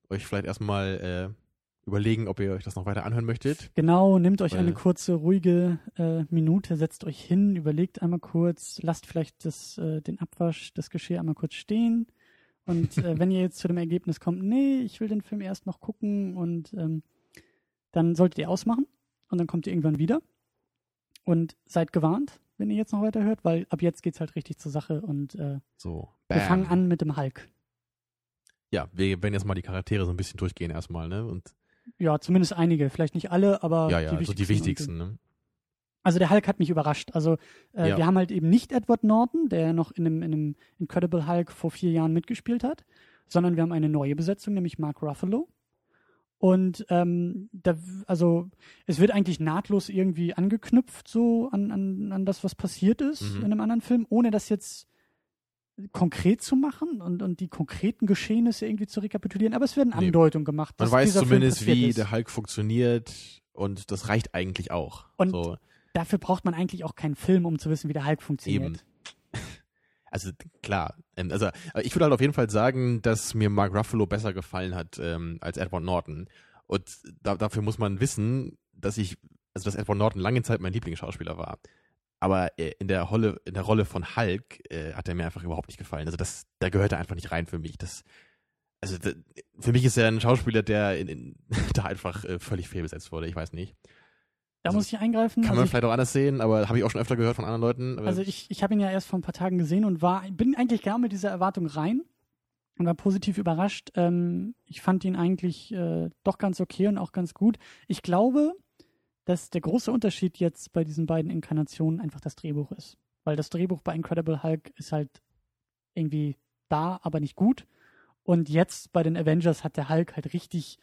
euch vielleicht erstmal äh, überlegen, ob ihr euch das noch weiter anhören möchtet. Genau, nehmt euch eine Weil- kurze, ruhige äh, Minute, setzt euch hin, überlegt einmal kurz, lasst vielleicht das, äh, den Abwasch, das Geschirr einmal kurz stehen. Und äh, wenn ihr jetzt zu dem Ergebnis kommt, nee, ich will den Film erst noch gucken und ähm, dann solltet ihr ausmachen und dann kommt ihr irgendwann wieder. Und seid gewarnt, wenn ihr jetzt noch weiterhört, weil ab jetzt geht's halt richtig zur Sache und äh, So, wir fangen an mit dem Hulk. Ja, wir werden jetzt mal die Charaktere so ein bisschen durchgehen erstmal, ne? Und Ja, zumindest einige, vielleicht nicht alle, aber ja, ja, die so wichtigsten. die wichtigsten, ne? Also der Hulk hat mich überrascht. Also äh, Ja. wir haben halt eben nicht Edward Norton, der noch in einem, in einem Incredible Hulk vor vier Jahren mitgespielt hat, sondern wir haben eine neue Besetzung, nämlich Mark Ruffalo. Und ähm, da, also es wird eigentlich nahtlos irgendwie angeknüpft so an, an, an das, was passiert ist Mhm. in einem anderen Film, ohne das jetzt konkret zu machen und, und die konkreten Geschehnisse irgendwie zu rekapitulieren. Aber es werden Nee. Andeutungen gemacht. Man weiß zumindest, wie ist. der Hulk funktioniert und das reicht eigentlich auch. Und so. Dafür braucht man eigentlich auch keinen Film, um zu wissen, wie der Hulk funktioniert. Eben. Also klar, ähm, also ich würde halt auf jeden Fall sagen, dass mir Mark Ruffalo besser gefallen hat ähm, als Edward Norton. Und da, dafür muss man wissen, dass ich, also dass Edward Norton lange Zeit mein Lieblingsschauspieler war. Aber äh, in der Rolle, in der Rolle von Hulk äh, hat er mir einfach überhaupt nicht gefallen. Also das, da gehört er einfach nicht rein für mich. Das, also da, für mich ist er ein Schauspieler, der in, in, da einfach äh, völlig fehlbesetzt wurde. Ich weiß nicht. Da Also, muss ich eingreifen. Kann Also man ich- vielleicht auch anders sehen, aber habe ich auch schon öfter gehört von anderen Leuten. Also ich, ich habe ihn ja erst vor ein paar Tagen gesehen und war, bin eigentlich gar mit dieser Erwartung rein und war positiv überrascht. Ähm, ich fand ihn eigentlich äh, doch ganz okay und auch ganz gut. Ich glaube, dass der große Unterschied jetzt bei diesen beiden Inkarnationen einfach das Drehbuch ist. Weil das Drehbuch bei Incredible Hulk ist halt irgendwie da, aber nicht gut. Und jetzt bei den Avengers hat der Hulk halt richtig.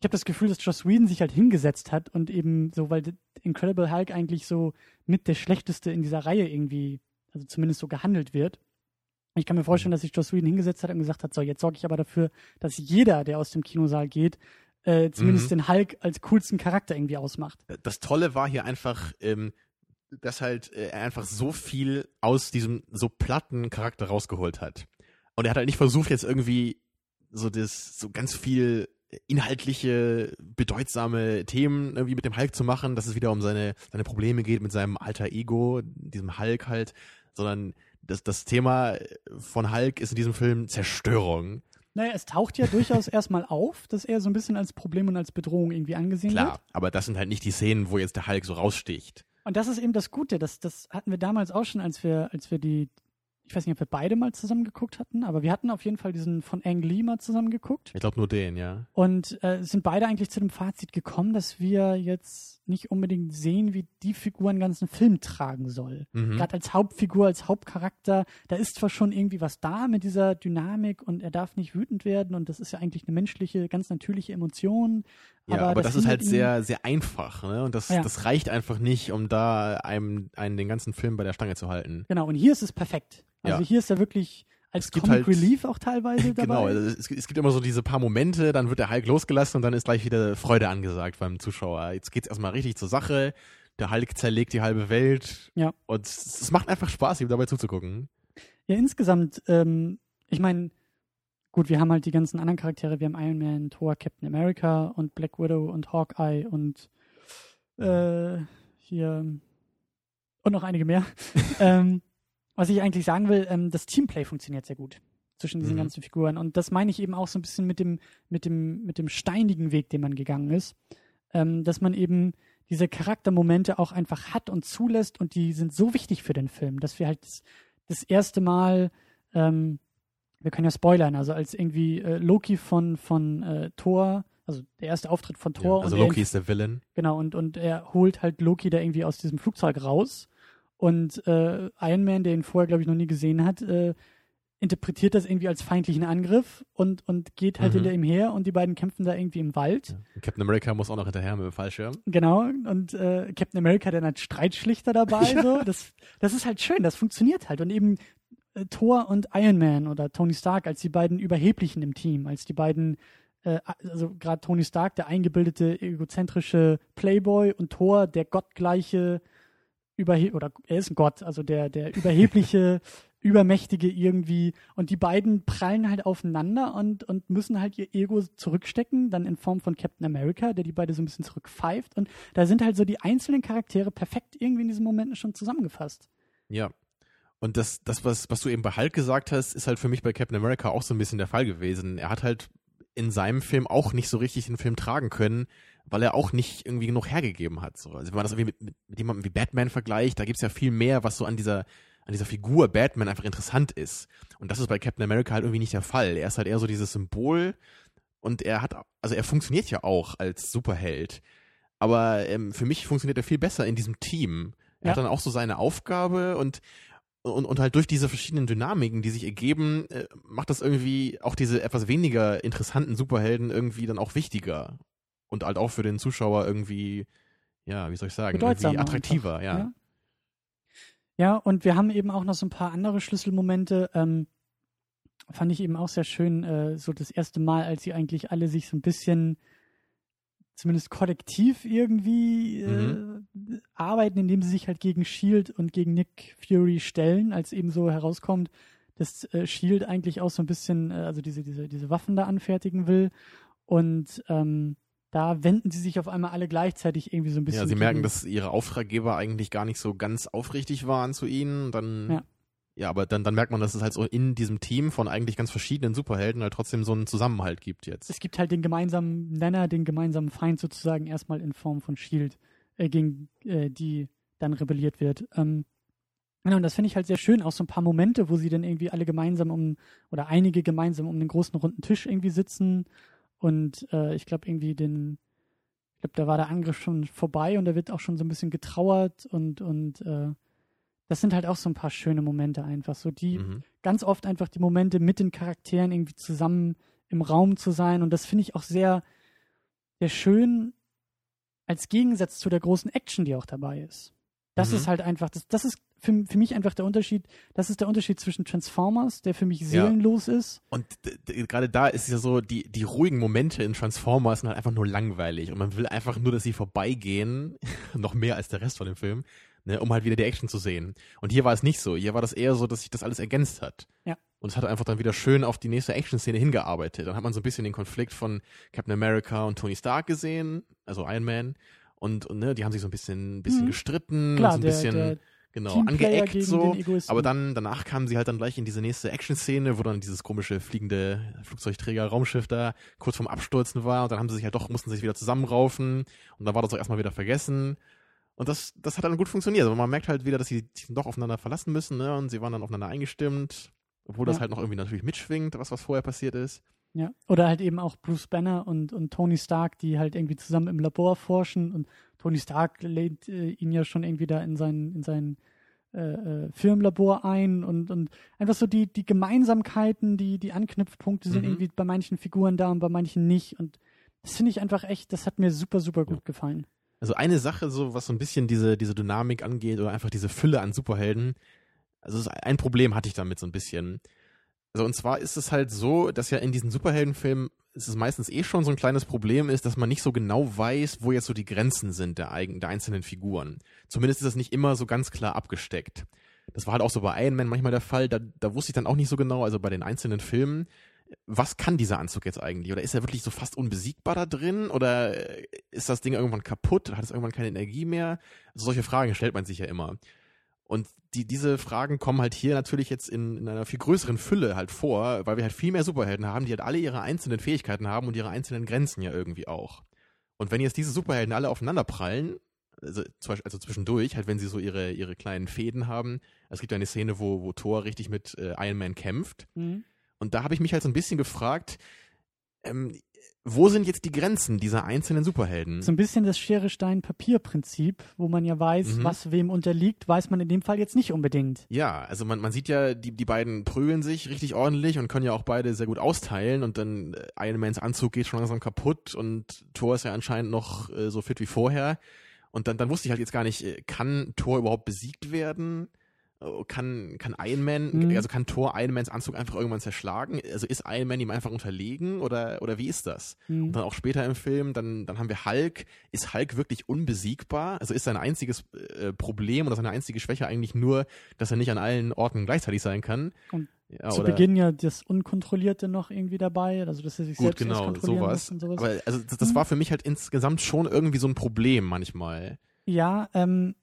Ich habe das Gefühl, dass Joss Whedon sich halt hingesetzt hat und eben so, weil Incredible Hulk eigentlich so mit der schlechteste in dieser Reihe irgendwie, also zumindest so gehandelt wird. Ich kann mir vorstellen, dass sich Joss Whedon hingesetzt hat und gesagt hat, so, jetzt sorge ich aber dafür, dass jeder, der aus dem Kinosaal geht, äh, zumindest Mhm. den Hulk als coolsten Charakter irgendwie ausmacht. das Tolle war hier einfach, ähm, dass halt äh, er einfach so viel aus diesem so platten Charakter rausgeholt hat. Und er hat halt nicht versucht, jetzt irgendwie so das, so ganz viel inhaltliche, bedeutsame Themen irgendwie mit dem Hulk zu machen, dass es wieder um seine, seine Probleme geht mit seinem alter Ego, diesem Hulk halt, sondern das, das Thema von Hulk ist in diesem Film Zerstörung. Naja, es taucht ja durchaus erstmal auf, dass er so ein bisschen als Problem und als Bedrohung irgendwie angesehen wird. Klar, aber das sind halt nicht die Szenen, wo jetzt der Hulk so raussticht. Und das ist eben das Gute. Das, das hatten wir damals auch schon, als wir, als wir die, ich weiß nicht, ob wir beide mal zusammen geguckt hatten, aber wir hatten auf jeden Fall diesen von Ang Lee mal zusammen geguckt. Ich glaube nur den, ja. Und äh, sind beide eigentlich zu dem Fazit gekommen, dass wir jetzt nicht unbedingt sehen, wie die Figur einen ganzen Film tragen soll. Mhm. Gerade als Hauptfigur, als Hauptcharakter, da ist zwar schon irgendwie was da mit dieser Dynamik und er darf nicht wütend werden und das ist ja eigentlich eine menschliche, ganz natürliche Emotion. Ja, aber, das, ist halt sehr, sehr einfach, ne? Und das, Ja. das reicht einfach nicht, um da einem, einen den ganzen Film bei der Stange zu halten. Genau, und hier ist es perfekt. Also Ja. hier ist er wirklich als Es gibt Comic halt- Relief auch teilweise dabei. Genau, also es, es gibt immer so diese paar Momente, dann wird der Hulk losgelassen und dann ist gleich wieder Freude angesagt beim Zuschauer. Jetzt geht's erstmal richtig zur Sache. Der Hulk zerlegt die halbe Welt. Ja. Und es, es macht einfach Spaß, ihm dabei zuzugucken. Ja, insgesamt, ähm, ich meine, gut, wir haben halt die ganzen anderen Charaktere, wir haben Iron Man, Thor, Captain America und Black Widow und Hawkeye und äh, hier und noch einige mehr. ähm, was ich eigentlich sagen will, ähm, das Teamplay funktioniert sehr gut zwischen diesen Mhm. ganzen Figuren. Und das meine ich eben auch so ein bisschen mit dem, mit dem, mit dem steinigen Weg, den man gegangen ist. Ähm, dass man eben diese Charaktermomente auch einfach hat und zulässt und die sind so wichtig für den Film, dass wir halt das, das erste Mal, ähm, wir können ja spoilern, also als irgendwie äh, Loki von, von äh, Thor, also der erste Auftritt von Ja, Thor also und er Loki ist der Villain. Genau, und, und er holt halt Loki da irgendwie aus diesem Flugzeug raus. Und äh, Iron Man, der ihn vorher, glaube ich, noch nie gesehen hat, äh, interpretiert das irgendwie als feindlichen Angriff und, und geht halt Mhm. hinter ihm her und die beiden kämpfen da irgendwie im Wald. Ja. Captain America muss auch noch hinterher mit dem Fallschirm. Genau, und äh, Captain America dann als Streitschlichter dabei. So. Das, das ist halt schön, das funktioniert halt. Und eben äh, Thor und Iron Man oder Tony Stark als die beiden Überheblichen im Team, als die beiden, äh, also gerade Tony Stark, der eingebildete, egozentrische Playboy und Thor, der gottgleiche, überhe oder er ist ein Gott, also der, der überhebliche, übermächtige irgendwie. Und die beiden prallen halt aufeinander und, und müssen halt ihr Ego zurückstecken, dann in Form von Captain America, der die beide so ein bisschen zurückpfeift. Und da sind halt so die einzelnen Charaktere perfekt irgendwie in diesen Momenten schon zusammengefasst. Ja. Und das, das was, was du eben bei Hulk gesagt hast, ist halt für mich bei Captain America auch so ein bisschen der Fall gewesen. Er hat halt in seinem Film auch nicht so richtig den Film tragen können, weil er auch nicht irgendwie genug hergegeben hat. So. Also wenn man das irgendwie mit, mit, mit jemandem wie Batman vergleicht, da gibt's ja viel mehr, was so an dieser, an dieser Figur Batman einfach interessant ist. Und das ist bei Captain America halt irgendwie nicht der Fall. Er ist halt eher so dieses Symbol und er hat, also er funktioniert ja auch als Superheld. Aber ähm, für mich funktioniert er viel besser in diesem Team. Er Ja. hat dann auch so seine Aufgabe und und, und halt durch diese verschiedenen Dynamiken, die sich ergeben, äh, macht das irgendwie auch diese etwas weniger interessanten Superhelden irgendwie dann auch wichtiger. Und halt auch für den Zuschauer irgendwie, ja, wie soll ich sagen, irgendwie attraktiver, einfach, ja. ja. Ja, und wir haben eben auch noch so ein paar andere Schlüsselmomente. Ähm, fand ich eben auch sehr schön, äh, so das erste Mal, als sie eigentlich alle sich so ein bisschen, zumindest kollektiv irgendwie äh, arbeiten, indem sie sich halt gegen Shield und gegen Nick Fury stellen, als eben so herauskommt, dass äh, Shield eigentlich auch so ein bisschen, äh, also diese, diese, diese Waffen da anfertigen will. Und ähm, da wenden sie sich auf einmal alle gleichzeitig irgendwie so ein bisschen. Ja, sie merken, dass ihre Auftraggeber eigentlich gar nicht so ganz aufrichtig waren zu ihnen. Dann, Ja. ja, aber dann, dann merkt man, dass es halt so in diesem Team von eigentlich ganz verschiedenen Superhelden halt trotzdem so einen Zusammenhalt gibt jetzt. es gibt halt den gemeinsamen Nenner, den gemeinsamen Feind sozusagen erstmal in Form von Shield, äh, gegen äh, die dann rebelliert wird. Ähm, genau, und das finde ich halt sehr schön, auch so ein paar Momente, wo sie dann irgendwie alle gemeinsam um, oder einige gemeinsam um den großen runden Tisch irgendwie sitzen und äh, ich glaube irgendwie den, ich glaube, da war der Angriff schon vorbei und da wird auch schon so ein bisschen getrauert und, und äh, das sind halt auch so ein paar schöne Momente einfach, so die, Mhm. ganz oft einfach die Momente mit den Charakteren irgendwie zusammen im Raum zu sein. Und das finde ich auch sehr, sehr schön als Gegensatz zu der großen Action, die auch dabei ist. Das Mhm. ist halt einfach, das, das ist für, für mich einfach der Unterschied, das ist der Unterschied zwischen Transformers, der für mich seelenlos ist. Und gerade da ist ja so, die, die ruhigen Momente in Transformers sind halt einfach nur langweilig. Und man will einfach nur, dass sie vorbeigehen, noch mehr als der Rest von dem Film, ne, um halt wieder die Action zu sehen. Und hier war es nicht so. Hier war das eher so, dass sich das alles ergänzt hat. Ja. Und es hat einfach dann wieder schön auf die nächste Action-Szene hingearbeitet. Dann hat man so ein bisschen den Konflikt von Captain America und Tony Stark gesehen, also Iron Man. Und, und ne, die haben sich so ein bisschen, bisschen Mhm. gestritten, Klar, so ein der, bisschen der genau, Teamplayer angeeckt so. Aber dann, danach kamen sie halt dann gleich in diese nächste Action-Szene, wo dann dieses komische fliegende Flugzeugträger-Raumschiff da kurz vorm Abstürzen war und dann haben sie sich halt doch, mussten sich wieder zusammenraufen und dann war das auch erstmal wieder vergessen. Und das, das hat dann gut funktioniert. Aber man merkt halt wieder, dass sie sich doch aufeinander verlassen müssen, ne? Und sie waren dann aufeinander eingestimmt, obwohl das Ja. halt noch irgendwie natürlich mitschwingt, was, was vorher passiert ist. Ja, oder halt eben auch Bruce Banner und, und Tony Stark, die halt irgendwie zusammen im Labor forschen und Tony Stark lädt äh, ihn ja schon irgendwie da in sein, in sein äh, äh, Firmenlabor ein und, und einfach so die, die Gemeinsamkeiten, die, die Anknüpfpunkte sind Mhm. irgendwie bei manchen Figuren da und bei manchen nicht und das finde ich einfach echt, das hat mir super, super gut Ja. gefallen. Also eine Sache, so was so ein bisschen diese, diese Dynamik angeht oder einfach diese Fülle an Superhelden, also ein Problem hatte ich damit so ein bisschen. Also und zwar ist es halt so, dass ja in diesen Superheldenfilmen es meistens eh schon so ein kleines Problem ist, dass man nicht so genau weiß, wo jetzt so die Grenzen sind der, eigen, der einzelnen Figuren. Zumindest ist das nicht immer so ganz klar abgesteckt. Das war halt auch so bei Iron Man manchmal der Fall, da, da wusste ich dann auch nicht so genau, also bei den einzelnen Filmen, was kann dieser Anzug jetzt eigentlich? Oder ist er wirklich so fast unbesiegbar da drin? Oder äh, ist das Ding irgendwann kaputt? Hat es irgendwann keine Energie mehr? Also solche Fragen stellt man sich ja immer. Und die, diese Fragen kommen halt hier natürlich jetzt in, in einer viel größeren Fülle halt vor, weil wir halt viel mehr Superhelden haben, die halt alle ihre einzelnen Fähigkeiten haben und ihre einzelnen Grenzen ja irgendwie auch. Und wenn jetzt diese Superhelden alle aufeinander prallen, also, also zwischendurch, halt wenn sie so ihre, ihre kleinen Fäden haben, es gibt ja eine Szene, wo, wo Thor richtig mit äh, Iron Man kämpft. Mhm. Und da habe ich mich halt so ein bisschen gefragt, ähm, wo sind jetzt die Grenzen dieser einzelnen Superhelden? So ein bisschen das Schere-Stein-Papier-Prinzip, wo man ja weiß, mhm. was wem unterliegt, weiß man in dem Fall jetzt nicht unbedingt. Ja, also man, man sieht ja, die, die beiden prügeln sich richtig ordentlich und können ja auch beide sehr gut austeilen und dann äh, Iron Mans Anzug geht schon langsam kaputt und Thor ist ja anscheinend noch äh, so fit wie vorher. Und dann, dann wusste ich halt jetzt gar nicht, äh, kann Thor überhaupt besiegt werden? Oh, kann, kann Iron Man, mhm. also kann Thor Iron Mans Anzug einfach irgendwann zerschlagen? Also ist Iron Man ihm einfach unterlegen oder, oder wie ist das? Mhm. Und dann auch später im Film, dann, dann haben wir Hulk. Ist Hulk wirklich unbesiegbar? Also ist sein einziges äh, Problem oder seine einzige Schwäche eigentlich nur, dass er nicht an allen Orten gleichzeitig sein kann? Und ja, zu Beginn ja das Unkontrollierte noch irgendwie dabei, also dass er sich Gut, selbst genau, kontrollieren sowas. und sowas. Aber also das, das mhm. war für mich halt insgesamt schon irgendwie so ein Problem manchmal. Ja, ähm,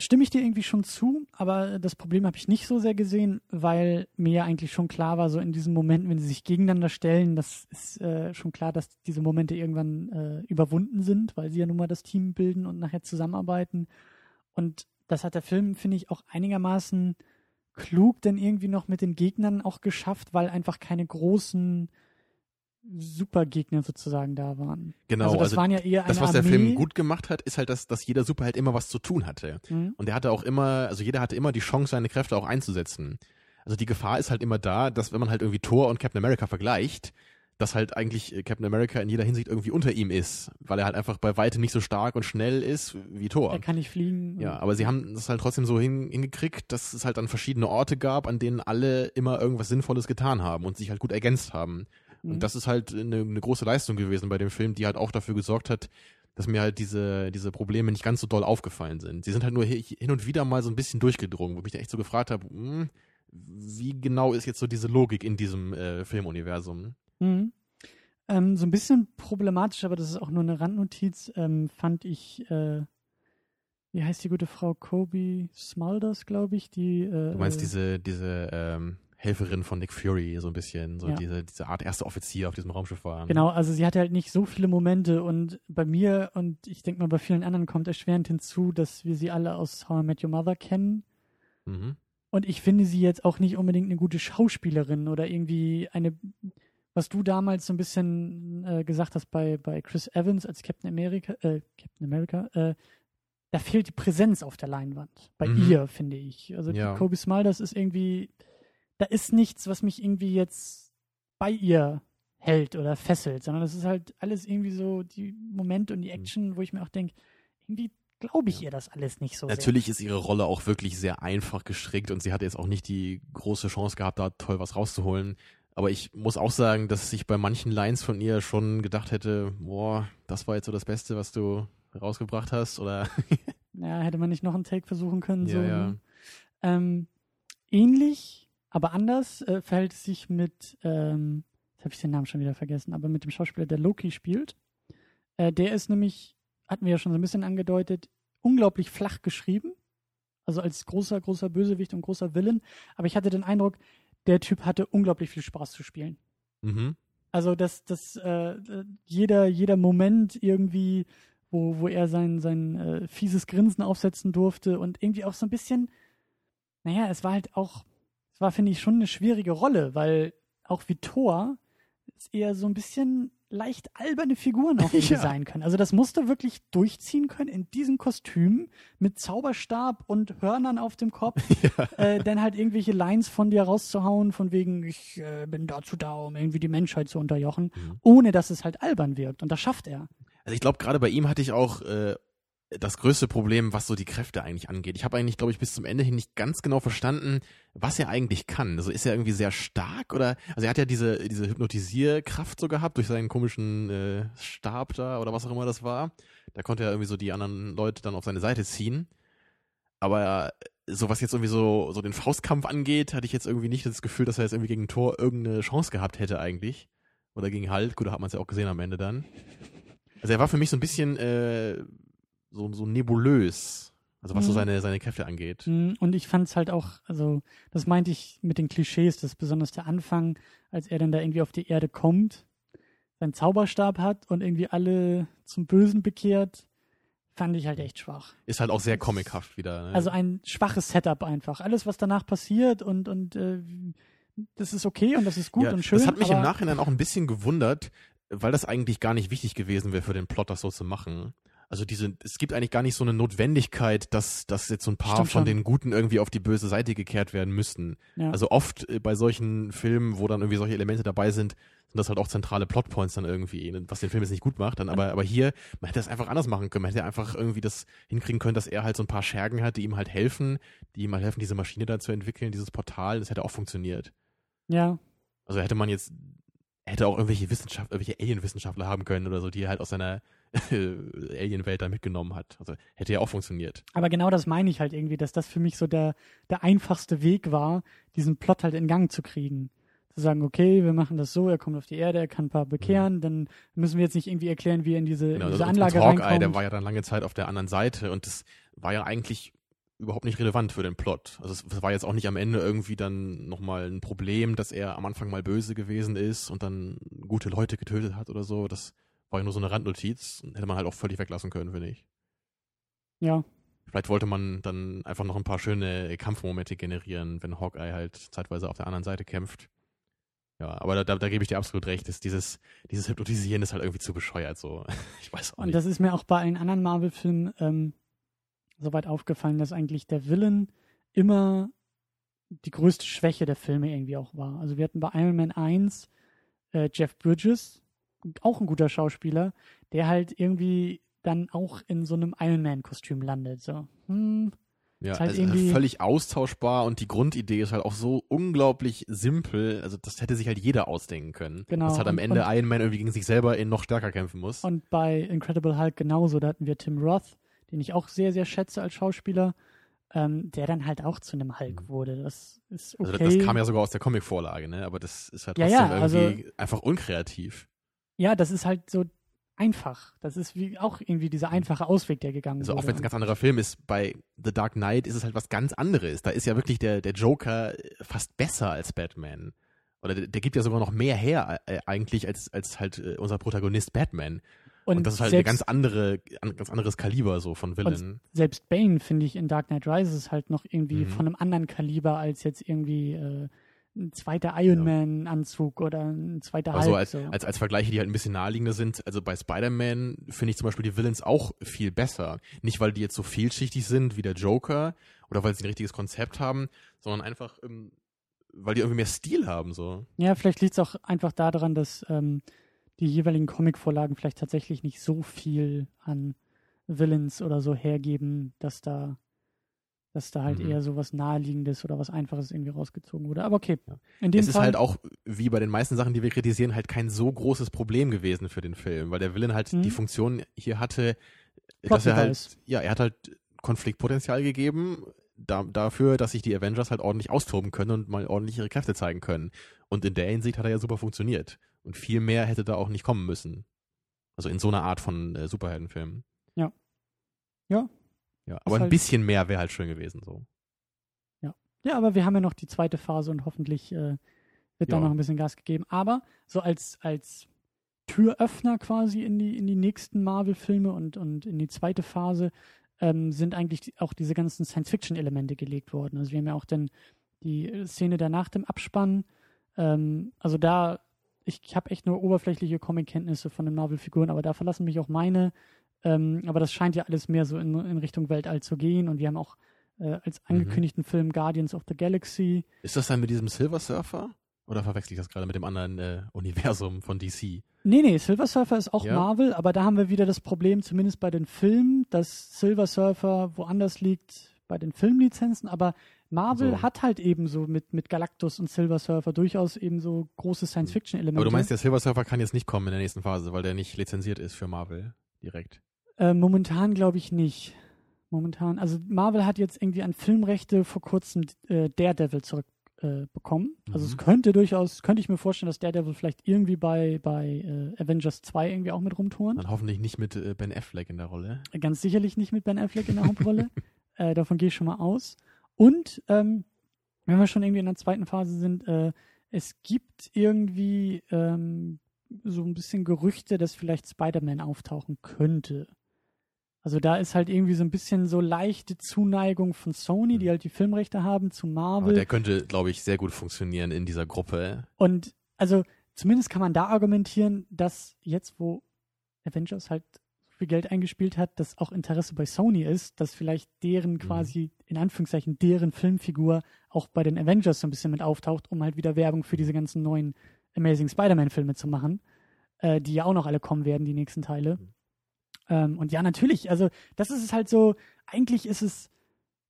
stimme ich dir irgendwie schon zu, aber das Problem habe ich nicht so sehr gesehen, weil mir ja eigentlich schon klar war, so in diesen Momenten, wenn sie sich gegeneinander stellen, das ist äh, schon klar, dass diese Momente irgendwann äh, überwunden sind, weil sie ja nun mal das Team bilden und nachher zusammenarbeiten. Und das hat der Film, finde ich, auch einigermaßen klug denn irgendwie noch mit den Gegnern auch geschafft, weil einfach keine großen Supergegner sozusagen da waren. Genau, also das also waren ja eher das, was der Film gut gemacht hat, ist halt, dass, dass jeder Superheld immer was zu tun hatte. Mhm. Und der hatte auch immer, also jeder hatte immer die Chance, seine Kräfte auch einzusetzen. Also die Gefahr ist halt immer da, dass wenn man halt irgendwie Thor und Captain America vergleicht, dass halt eigentlich äh, Captain America in jeder Hinsicht irgendwie unter ihm ist, weil er halt einfach bei weitem nicht so stark und schnell ist wie Thor. Er kann nicht fliegen. Ja, aber sie haben das halt trotzdem so hin, hingekriegt, dass es halt dann verschiedene Orte gab, an denen alle immer irgendwas Sinnvolles getan haben und sich halt gut ergänzt haben. Und mhm. das ist halt eine, eine große Leistung gewesen bei dem Film, die halt auch dafür gesorgt hat, dass mir halt diese, diese Probleme nicht ganz so doll aufgefallen sind. Sie sind halt nur hin und wieder mal so ein bisschen durchgedrungen, wo ich mich echt so gefragt habe, hm, wie genau ist jetzt so diese Logik in diesem äh, Filmuniversum? Mhm. Ähm, so ein bisschen problematisch, aber das ist auch nur eine Randnotiz, ähm, fand ich, äh, wie heißt die gute Frau? Kobe Smulders, glaube ich, die. Äh, du meinst diese, diese ähm, Helferin von Nick Fury, so ein bisschen, so ja. diese, diese Art erste Offizier auf diesem Raumschiff war. Genau, also sie hatte halt nicht so viele Momente und bei mir und ich denke mal bei vielen anderen kommt erschwerend hinzu, dass wir sie alle aus How I Met Your Mother kennen. Mhm. Und ich finde sie jetzt auch nicht unbedingt eine gute Schauspielerin oder irgendwie eine, was du damals so ein bisschen äh, gesagt hast bei, bei Chris Evans als Captain America, äh, Captain America, äh, da fehlt die Präsenz auf der Leinwand. Bei mhm. ihr, finde ich. Also ja. Kobe Smulders ist irgendwie, da ist nichts, was mich irgendwie jetzt bei ihr hält oder fesselt, sondern das ist halt alles irgendwie so die Momente und die mhm. Action, wo ich mir auch denke, irgendwie glaube ich ihr das alles nicht so Natürlich sehr. ist ihre Rolle auch wirklich sehr einfach gestrickt und sie hatte jetzt auch nicht die große Chance gehabt, da toll was rauszuholen. Aber ich muss auch sagen, dass ich bei manchen Lines von ihr schon gedacht hätte, boah, das war jetzt so das Beste, was du rausgebracht hast, oder? ja, hätte man nicht noch einen Take versuchen können. Ja, so. ja. Ähm, ähnlich aber anders äh, verhält es sich mit, ähm, jetzt habe ich den Namen schon wieder vergessen, aber mit dem Schauspieler, der Loki spielt. Äh, der ist nämlich, hatten wir ja schon so ein bisschen angedeutet, unglaublich flach geschrieben. Also als großer, großer Bösewicht und großer Villain. Aber ich hatte den Eindruck, der Typ hatte unglaublich viel Spaß zu spielen. Mhm. Also, dass, dass äh, jeder, jeder Moment irgendwie, wo, wo er sein, sein äh, fieses Grinsen aufsetzen durfte und irgendwie auch so ein bisschen, naja, es war halt auch war, finde ich, schon eine schwierige Rolle, weil auch wie Thor ist eher so ein bisschen leicht alberne Figuren auch ja. sein können. Also das musst du wirklich durchziehen können in diesem Kostüm mit Zauberstab und Hörnern auf dem Kopf, ja. äh, dann halt irgendwelche Lines von dir rauszuhauen, von wegen, ich äh, bin dazu da, um irgendwie die Menschheit zu unterjochen, mhm. ohne dass es halt albern wirkt. Und das schafft er. Also ich glaube, gerade bei ihm hatte ich auch äh, das größte Problem, was so die Kräfte eigentlich angeht. Ich habe eigentlich, glaube ich, bis zum Ende hin nicht ganz genau verstanden, was er eigentlich kann. Also ist er irgendwie sehr stark oder also er hat ja diese diese Hypnotisierkraft so gehabt durch seinen komischen äh, Stab da oder was auch immer das war. Da konnte er irgendwie so die anderen Leute dann auf seine Seite ziehen. Aber so was jetzt irgendwie so, so den Faustkampf angeht, hatte ich jetzt irgendwie nicht das Gefühl, dass er jetzt irgendwie gegen Thor irgendeine Chance gehabt hätte eigentlich. Oder gegen Hulk, gut, da hat man es ja auch gesehen am Ende dann. Also er war für mich so ein bisschen äh, so, so nebulös, also was mhm. so seine, seine Kräfte angeht. Mhm, und ich fand es halt auch, also das meinte ich mit den Klischees, dass besonders der Anfang, als er dann da irgendwie auf die Erde kommt, seinen Zauberstab hat und irgendwie alle zum Bösen bekehrt, fand ich halt echt schwach. Ist halt auch sehr comichaft wieder. Ne? Also ein schwaches Setup einfach. Alles, was danach passiert und, und äh, das ist okay und das ist gut ja, und schön. Das hat mich im Nachhinein auch ein bisschen gewundert, weil das eigentlich gar nicht wichtig gewesen wäre für den Plot, das so zu machen. Also diese, es gibt eigentlich gar nicht so eine Notwendigkeit, dass, dass jetzt so ein paar Stimmt von schon. den Guten irgendwie auf die böse Seite gekehrt werden müssten. Ja. Also oft äh, bei solchen Filmen, wo dann irgendwie solche Elemente dabei sind, sind das halt auch zentrale Plotpoints dann irgendwie, was den Film jetzt nicht gut macht. Dann aber, aber hier, man hätte das einfach anders machen können. Man hätte einfach irgendwie das hinkriegen können, dass er halt so ein paar Schergen hat, die ihm halt helfen, die ihm halt helfen, diese Maschine da zu entwickeln, dieses Portal. Das hätte auch funktioniert. Ja. Also hätte man jetzt, hätte auch irgendwelche Wissenschaft, irgendwelche Alien-Wissenschaftler haben können oder so, die halt aus seiner Alien-Welt da mitgenommen hat. Also hätte ja auch funktioniert. Aber genau das meine ich halt irgendwie, dass das für mich so der, der einfachste Weg war, diesen Plot halt in Gang zu kriegen zu sagen, okay, wir machen das so, er kommt auf die Erde, er kann ein paar bekehren, mhm. dann müssen wir jetzt nicht irgendwie erklären, wie er in diese, genau, in diese Anlage und Hawkeye, reinkommt. der war ja dann lange Zeit auf der anderen Seite und das war ja eigentlich überhaupt nicht relevant für den Plot. Also es war jetzt auch nicht am Ende irgendwie dann nochmal ein Problem, dass er am Anfang mal böse gewesen ist und dann gute Leute getötet hat oder so. Das war ja nur so eine Randnotiz. Hätte man halt auch völlig weglassen können, finde ich. Ja. Vielleicht wollte man dann einfach noch ein paar schöne Kampfmomente generieren, wenn Hawkeye halt zeitweise auf der anderen Seite kämpft. Ja, aber da, da, da gebe ich dir absolut recht. Ist dieses, dieses Hypnotisieren ist halt irgendwie zu bescheuert. So, ich weiß auch nicht. Und das ist mir auch bei allen anderen Marvel-Filmen ähm, soweit aufgefallen, dass eigentlich der Villain immer die größte Schwäche der Filme irgendwie auch war. Also wir hatten bei Iron Man 1 äh, Jeff Bridges, auch ein guter Schauspieler, der halt irgendwie dann auch in so einem Iron Man-Kostüm landet. So, hm, ja, ist halt also irgendwie völlig austauschbar und die Grundidee ist halt auch so unglaublich simpel. Also das hätte sich halt jeder ausdenken können. Genau. Dass halt am Ende und, Iron Man irgendwie gegen sich selber in noch stärker kämpfen muss. Und bei Incredible Hulk genauso. Da hatten wir Tim Roth, den ich auch sehr, sehr schätze als Schauspieler, ähm, der dann halt auch zu einem Hulk mhm. wurde. Das ist okay. Also das kam ja sogar aus der Comicvorlage, ne? Aber das ist halt trotzdem ja, ja, irgendwie also, einfach unkreativ. Ja, das ist halt so einfach. Das ist wie auch irgendwie dieser einfache Ausweg, der gegangen also wurde. Also auch wenn es ein ganz anderer Film ist, bei The Dark Knight ist es halt was ganz anderes. Da ist ja wirklich der, der Joker fast besser als Batman. Oder der, der gibt ja sogar noch mehr her äh, eigentlich als, als halt äh, unser Protagonist Batman. Und, und das ist halt ein ganz andere, ein ganz anderes Kaliber so von Villain. Selbst Bane finde ich in Dark Knight Rises halt noch irgendwie mhm. von einem anderen Kaliber als jetzt irgendwie äh, ein zweiter Iron Man-Anzug oder ein zweiter also Hulk. Als, so. als, als Vergleiche, die halt ein bisschen naheliegender sind, also bei Spider-Man finde ich zum Beispiel die Villains auch viel besser. Nicht, weil die jetzt so vielschichtig sind wie der Joker oder weil sie ein richtiges Konzept haben, sondern einfach, ähm, weil die irgendwie mehr Stil haben. so. Ja, vielleicht liegt es auch einfach daran, dass ähm, die jeweiligen Comic-Vorlagen vielleicht tatsächlich nicht so viel an Villains oder so hergeben, dass da dass da halt mhm. eher so was Naheliegendes oder was Einfaches irgendwie rausgezogen wurde. Aber okay. In dem es Fall, ist halt auch, wie bei den meisten Sachen, die wir kritisieren, halt kein so großes Problem gewesen für den Film, weil der Villain halt mhm. die Funktion hier hatte, Plot dass er halt, ja, er hat halt Konfliktpotenzial gegeben, da, dafür, dass sich die Avengers halt ordentlich austoben können und mal ordentlich ihre Kräfte zeigen können. Und in der Hinsicht hat er ja super funktioniert. Und viel mehr hätte da auch nicht kommen müssen. Also in so einer Art von äh, Superheldenfilm. Ja. Ja, ja, aber ein halt bisschen mehr wäre halt schön gewesen so. Ja. Ja, aber wir haben ja noch die zweite Phase und hoffentlich äh, wird ja. da noch ein bisschen Gas gegeben. Aber so als, als Türöffner quasi in die, in die nächsten Marvel-Filme und, und in die zweite Phase ähm, sind eigentlich auch diese ganzen Science-Fiction-Elemente gelegt worden. Also wir haben ja auch dann die Szene danach dem Abspann. Ähm, also da, ich, ich habe echt nur oberflächliche Comic-Kenntnisse von den Marvel-Figuren, aber da verlassen mich auch meine ähm, aber das scheint ja alles mehr so in, in Richtung Weltall zu gehen. Und wir haben auch äh, als mhm. angekündigten mhm. Film Guardians of the Galaxy. Ist das dann mit diesem Silver Surfer? Oder verwechsel ich das gerade mit dem anderen äh, Universum von DC? Nee, nee, Silver Surfer ist auch ja. Marvel, aber da haben wir wieder das Problem, zumindest bei den Filmen, dass Silver Surfer woanders liegt bei den Filmlizenzen, aber Marvel so. hat halt eben so mit, mit Galactus und Silver Surfer durchaus eben so große Science-Fiction-Elemente. Aber du meinst, der Silver Surfer kann jetzt nicht kommen in der nächsten Phase, weil der nicht lizenziert ist für Marvel direkt? Äh, momentan glaube ich nicht. momentan. Also Marvel hat jetzt irgendwie an Filmrechte vor kurzem äh, Daredevil zurückbekommen. Äh, also Mhm. es könnte durchaus, könnte ich mir vorstellen, dass Daredevil vielleicht irgendwie bei, bei äh, Avengers 2 irgendwie auch mit rumtouren. Dann hoffentlich nicht mit äh, Ben Affleck in der Rolle. Ganz sicherlich nicht mit Ben Affleck in der Hauptrolle. äh, davon gehe ich schon mal aus. Und ähm, wenn wir schon irgendwie in der zweiten Phase sind, es gibt irgendwie ähm, so ein bisschen Gerüchte, dass vielleicht Spider-Man auftauchen könnte. Also da ist halt irgendwie so ein bisschen so leichte Zuneigung von Sony, die halt die Filmrechte haben, zu Aber Marvel. der könnte, glaube ich, sehr gut funktionieren in dieser Gruppe. Und also zumindest kann man da argumentieren, dass jetzt, wo Avengers halt so viel Geld eingespielt hat, dass auch Interesse bei Sony ist, dass vielleicht deren quasi, in Anführungszeichen, deren Filmfigur auch bei den Avengers so ein bisschen mit auftaucht, um halt wieder Werbung für diese ganzen neuen Amazing Spider-Man-Filme zu machen, äh, die ja auch noch alle kommen werden, die nächsten Teile. Ähm, und ja, natürlich, also das ist es halt so, eigentlich ist es,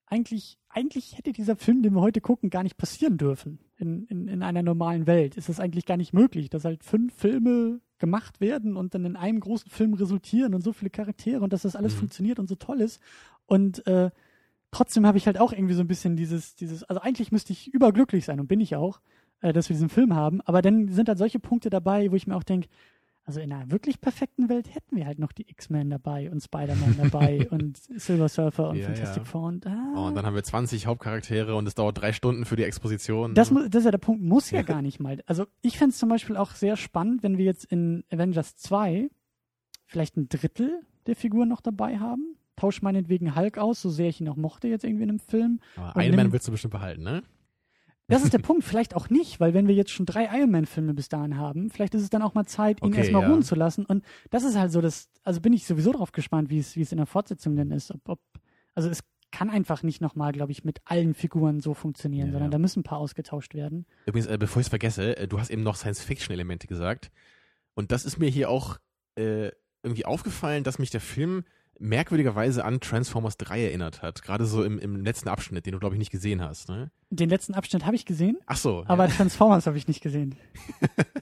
eigentlich, eigentlich hätte dieser Film, den wir heute gucken, gar nicht passieren dürfen. In, in, in einer normalen Welt ist es eigentlich gar nicht möglich, dass halt fünf Filme gemacht werden und dann in einem großen Film resultieren und so viele Charaktere und dass das alles Mhm. funktioniert und so toll ist. Und äh, trotzdem habe ich halt auch irgendwie so ein bisschen dieses, dieses, also eigentlich müsste ich überglücklich sein und bin ich auch, äh, dass wir diesen Film haben. Aber dann sind halt solche Punkte dabei, wo ich mir auch denke, also in einer wirklich perfekten Welt hätten wir halt noch die X-Men dabei und Spider-Man dabei und Silver Surfer und Ja, Fantastic ja. Four und ah, Oh, und dann haben wir 20 Hauptcharaktere und es dauert drei Stunden für die Exposition. das, das ist ja der Punkt, muss ja gar nicht mal. Also ich fände es zum Beispiel auch sehr spannend, wenn wir jetzt in Avengers 2 vielleicht ein Drittel der Figuren noch dabei haben. Tausch meinetwegen Hulk aus, so sehr ich ihn auch mochte jetzt irgendwie in einem Film. Aber und Iron Man willst du bestimmt behalten, ne? Das ist der Punkt, vielleicht auch nicht, weil wenn wir jetzt schon drei Iron Man-Filme bis dahin haben, vielleicht ist es dann auch mal Zeit, ihn Okay, erstmal ja. ruhen zu lassen. Und das ist halt so, das, also bin ich sowieso drauf gespannt, wie es, wie es in der Fortsetzung denn ist. Ob, ob, also es kann einfach nicht nochmal, glaube ich, mit allen Figuren so funktionieren, Ja, sondern ja. da müssen ein paar ausgetauscht werden. Übrigens, äh, bevor ich es vergesse, äh, du hast eben noch Science-Fiction-Elemente gesagt. Und das ist mir hier auch äh, irgendwie aufgefallen, dass mich der Film merkwürdigerweise an Transformers 3 erinnert hat. Gerade so im, im letzten Abschnitt, den du, glaube ich, nicht gesehen hast. Ne? Den letzten Abschnitt habe ich gesehen, Ach so. aber ja. Transformers habe ich nicht gesehen.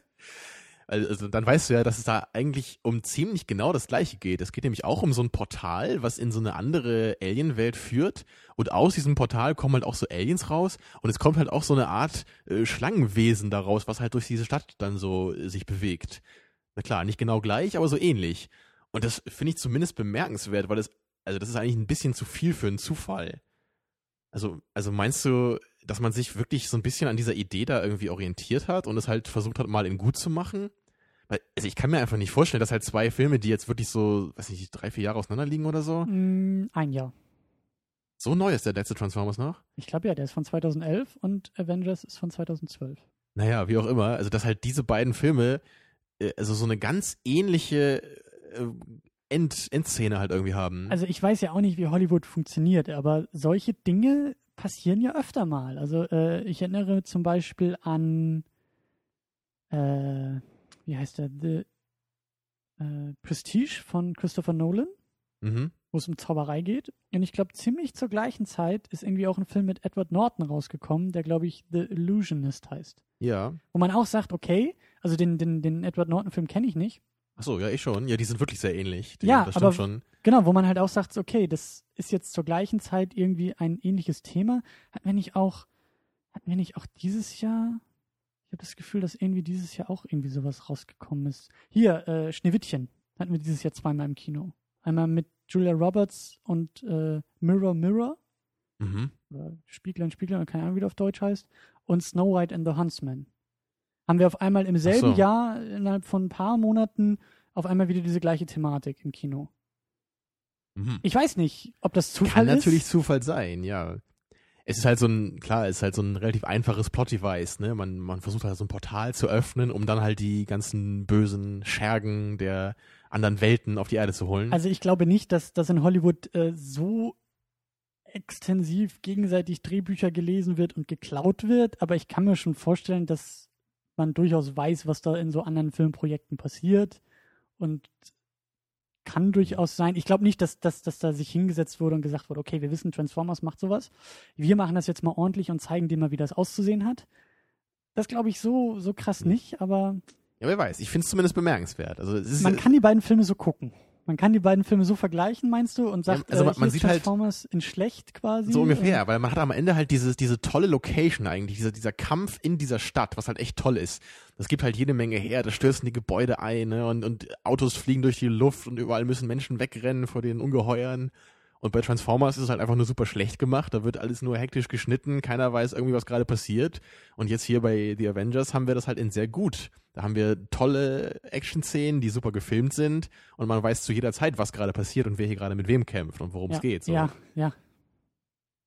Also dann weißt du ja, dass es da eigentlich um ziemlich genau das Gleiche geht. Es geht nämlich auch um so ein Portal, was in so eine andere Alien-Welt führt. Und aus diesem Portal kommen halt auch so Aliens raus. Und es kommt halt auch so eine Art äh, Schlangenwesen daraus, was halt durch diese Stadt dann so äh, sich bewegt. Na klar, nicht genau gleich, aber so ähnlich. Und das finde ich zumindest bemerkenswert, weil es, also das ist eigentlich ein bisschen zu viel für einen Zufall. Also, also meinst du, dass man sich wirklich so ein bisschen an dieser Idee da irgendwie orientiert hat und es halt versucht hat, mal in gut zu machen? Weil, also ich kann mir einfach nicht vorstellen, dass halt zwei Filme, die jetzt wirklich so, weiß nicht, drei, vier Jahre auseinander liegen oder so. Mm, ein Jahr. So neu ist der letzte Transformers noch? Ich glaube ja, der ist von 2011 und Avengers ist von 2012. Naja, wie auch immer. Also, dass halt diese beiden Filme, äh, also so eine ganz ähnliche äh, End Endszene halt irgendwie haben. Also ich weiß ja auch nicht, wie Hollywood funktioniert, aber solche Dinge passieren ja öfter mal. Also äh, ich erinnere zum Beispiel an, äh, wie heißt der, The äh, Prestige von Christopher Nolan, mhm. wo es um Zauberei geht. Und ich glaube, ziemlich zur gleichen Zeit ist irgendwie auch ein Film mit Edward Norton rausgekommen, der, glaube ich, The Illusionist heißt. Ja. Wo man auch sagt, okay, also den, den, den Edward Norton-Film kenne ich nicht. Ach so, ja, ich schon. Ja, die sind wirklich sehr ähnlich. Die, Ja, das stimmt aber- schon. Genau, wo man halt auch sagt, okay, das ist jetzt zur gleichen Zeit irgendwie ein ähnliches Thema. Hatten wir nicht auch, hatten wir nicht auch dieses Jahr, ich habe das Gefühl, dass irgendwie dieses Jahr auch irgendwie sowas rausgekommen ist. Hier, äh, Schneewittchen hatten wir dieses Jahr zweimal im Kino. Einmal mit Julia Roberts und äh, Mirror Mirror, Mhm. oder Spieglein Spieglein, keine Ahnung, wie das auf Deutsch heißt, und Snow White and the Huntsman. Haben wir auf einmal im selben so. Jahr, innerhalb von ein paar Monaten, auf einmal wieder diese gleiche Thematik im Kino. Mhm. Ich weiß nicht, ob das Zufall Kann ist. natürlich Zufall sein, ja. Es ist halt so ein, klar, es ist halt so ein relativ einfaches Plot-Device, ne? Man, man versucht halt so ein Portal zu öffnen, um dann halt die ganzen bösen Schergen der anderen Welten auf die Erde zu holen. Also ich glaube nicht, dass, dass in Hollywood äh, so extensiv gegenseitig Drehbücher gelesen wird und geklaut wird, aber ich kann mir schon vorstellen, dass man durchaus weiß, was da in so anderen Filmprojekten passiert und kann durchaus sein. Ich glaube nicht, dass, dass, dass da sich hingesetzt wurde und gesagt wurde, okay, wir wissen, Transformers macht sowas. Wir machen das jetzt mal ordentlich und zeigen dir mal, wie das auszusehen hat. Das glaube ich so, so krass nicht, aber ja, wer weiß. Ich finde es zumindest bemerkenswert. Also ist, man kann die beiden Filme so gucken. Man kann die beiden Filme so vergleichen, meinst du? Und sagt, Ja, also äh, man- man hier sieht halt- Transformers in schlecht quasi? So ungefähr, weil man hat am Ende halt dieses, diese tolle Location eigentlich, dieser, dieser Kampf in dieser Stadt, was halt echt toll ist. Das gibt halt jede Menge her, da stürzen die Gebäude ein ne? und, und Autos fliegen durch die Luft und überall müssen Menschen wegrennen vor den Ungeheuern. Und bei Transformers ist es halt einfach nur super schlecht gemacht, da wird alles nur hektisch geschnitten, keiner weiß irgendwie, was gerade passiert. Und jetzt hier bei The Avengers haben wir das halt in sehr gut. Da haben wir tolle Action-Szenen, die super gefilmt sind und man weiß zu jeder Zeit, was gerade passiert und wer hier gerade mit wem kämpft und worum ja, es geht. So. Ja, ja.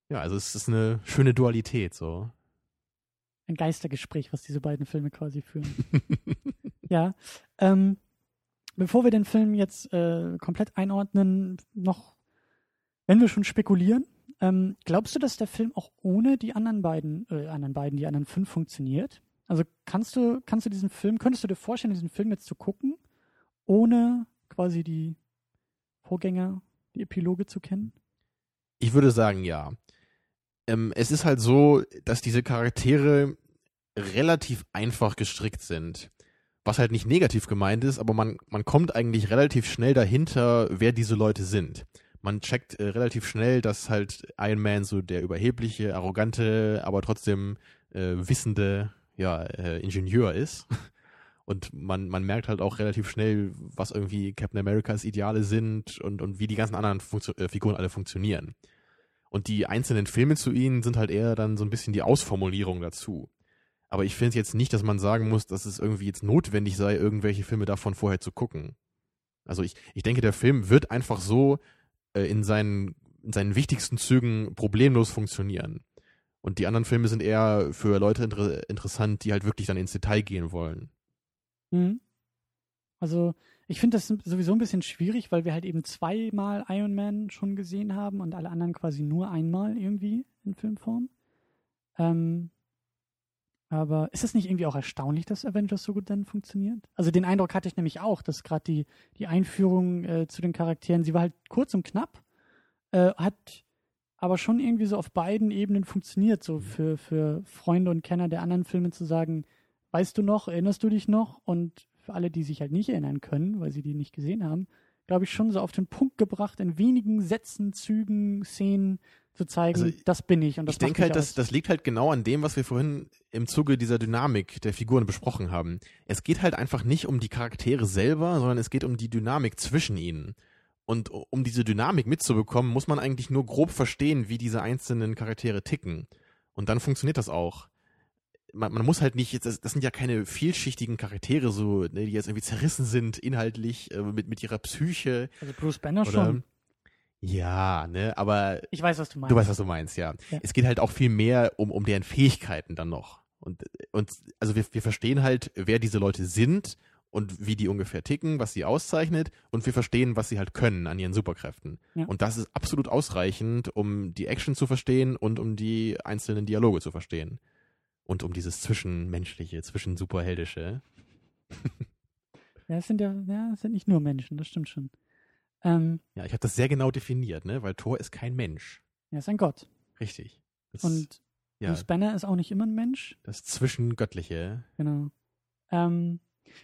Ja, also es ist eine schöne Dualität so. Ein Geistergespräch, was diese beiden Filme quasi führen. ja. Ähm, bevor wir den Film jetzt äh, komplett einordnen, noch, wenn wir schon spekulieren, ähm, glaubst du, dass der Film auch ohne die anderen beiden, äh, anderen beiden, die anderen fünf funktioniert? Also kannst du, kannst du diesen Film, könntest du dir vorstellen, diesen Film jetzt zu gucken, ohne quasi die Vorgänger, die Epiloge zu kennen? Ich würde sagen, ja. Ähm, es ist halt so, dass diese Charaktere relativ einfach gestrickt sind. Was halt nicht negativ gemeint ist, aber man, man kommt eigentlich relativ schnell dahinter, wer diese Leute sind. Man checkt äh, relativ schnell, dass halt Iron Man so der überhebliche, arrogante, aber trotzdem äh, wissende ja, äh, Ingenieur ist. Und man, man merkt halt auch relativ schnell, was irgendwie Captain Americas Ideale sind und, und wie die ganzen anderen Funktio äh, Figuren alle funktionieren. Und die einzelnen Filme zu ihnen sind halt eher dann so ein bisschen die Ausformulierung dazu. Aber ich finde jetzt nicht, dass man sagen muss, dass es irgendwie jetzt notwendig sei, irgendwelche Filme davon vorher zu gucken. Also ich, ich denke, der Film wird einfach so äh, in, seinen, in seinen wichtigsten Zügen problemlos funktionieren. Und die anderen Filme sind eher für Leute inter interessant, die halt wirklich dann ins Detail gehen wollen. Mhm. Also, ich finde das sowieso ein bisschen schwierig, weil wir halt eben zweimal Iron Man schon gesehen haben und alle anderen quasi nur einmal irgendwie in Filmform. Ähm, aber ist es nicht irgendwie auch erstaunlich, dass Avengers so gut dann funktioniert? Also den Eindruck hatte ich nämlich auch, dass gerade die, die Einführung äh, zu den Charakteren, sie war halt kurz und knapp, äh, hat aber schon irgendwie so auf beiden Ebenen funktioniert, so für, für Freunde und Kenner der anderen Filme zu sagen, weißt du noch, erinnerst du dich noch? Und für alle, die sich halt nicht erinnern können, weil sie die nicht gesehen haben, glaube ich, schon so auf den Punkt gebracht, in wenigen Sätzen, Zügen, Szenen zu zeigen, Also, das bin ich. Und das ich denke halt, das, das liegt halt genau an dem, was wir vorhin im Zuge dieser Dynamik der Figuren besprochen haben. Es geht halt einfach nicht um die Charaktere selber, sondern es geht um die Dynamik zwischen ihnen. Und um diese Dynamik mitzubekommen, muss man eigentlich nur grob verstehen, wie diese einzelnen Charaktere ticken. Und dann funktioniert das auch. Man, man muss halt nicht, das, das sind ja keine vielschichtigen Charaktere, so, ne, die jetzt irgendwie zerrissen sind, inhaltlich, äh, mit, mit ihrer Psyche. Also Bruce Banner Oder, schon. Ja, ne, aber Ich weiß, was du meinst. Du weißt, was du meinst, ja. Ja. Es geht halt auch viel mehr um, um deren Fähigkeiten dann noch. Und, und also wir, wir verstehen halt, wer diese Leute sind und wie die ungefähr ticken, was sie auszeichnet und wir verstehen, was sie halt können an ihren Superkräften. Ja. Und das ist absolut ausreichend, um die Action zu verstehen und um die einzelnen Dialoge zu verstehen. Und um dieses Zwischenmenschliche, Zwischensuperheldische. Ja, es sind ja, ja, es sind nicht nur Menschen, das stimmt schon. Ähm, Ja, ich habe das sehr genau definiert, ne? Weil Thor ist kein Mensch. er ist ein Gott. Richtig. Das, Und ja, Bruce Banner ist auch nicht immer ein Mensch. das Zwischengöttliche. Genau. Ähm,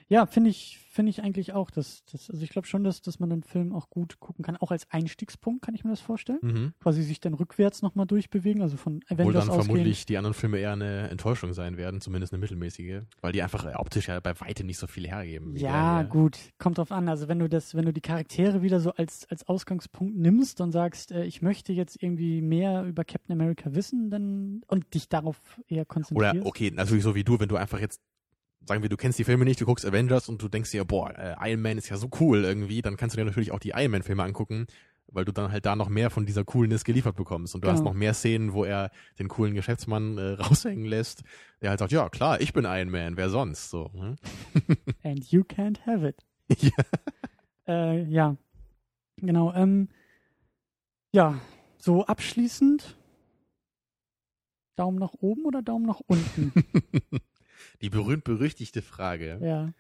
ja, finde ich, finde ich eigentlich auch, dass, dass also ich glaube schon, dass, dass man den Film auch gut gucken kann. Auch als Einstiegspunkt kann ich mir das vorstellen. Mhm. Quasi sich dann rückwärts nochmal durchbewegen, also von Avengers dann ausgehen. vermutlich die anderen Filme eher eine Enttäuschung sein werden, zumindest eine mittelmäßige, weil die einfach äh, optisch ja bei weitem nicht so viel hergeben. Ja, der gut, kommt drauf an. Also wenn du das, wenn du die Charaktere wieder so als, als Ausgangspunkt nimmst und sagst, äh, ich möchte jetzt irgendwie mehr über Captain America wissen, dann und dich darauf eher konzentrierst. Oder okay, natürlich so wie du, wenn du einfach jetzt, sagen wir, du kennst die Filme nicht, du guckst Avengers und du denkst dir, boah, äh, Iron Man ist ja so cool irgendwie, dann kannst du dir natürlich auch die Iron Man Filme angucken, weil du dann halt da noch mehr von dieser Coolness geliefert bekommst und du hast Genau. noch mehr Szenen, wo er den coolen Geschäftsmann äh, raushängen lässt, der halt sagt, ja klar, ich bin Iron Man, wer sonst so. Ne? And you can't have it. ja. Äh, ja, genau. Ähm, ja, so abschließend. Daumen nach oben oder Daumen nach unten? Die berühmt-berüchtigte Frage. ja.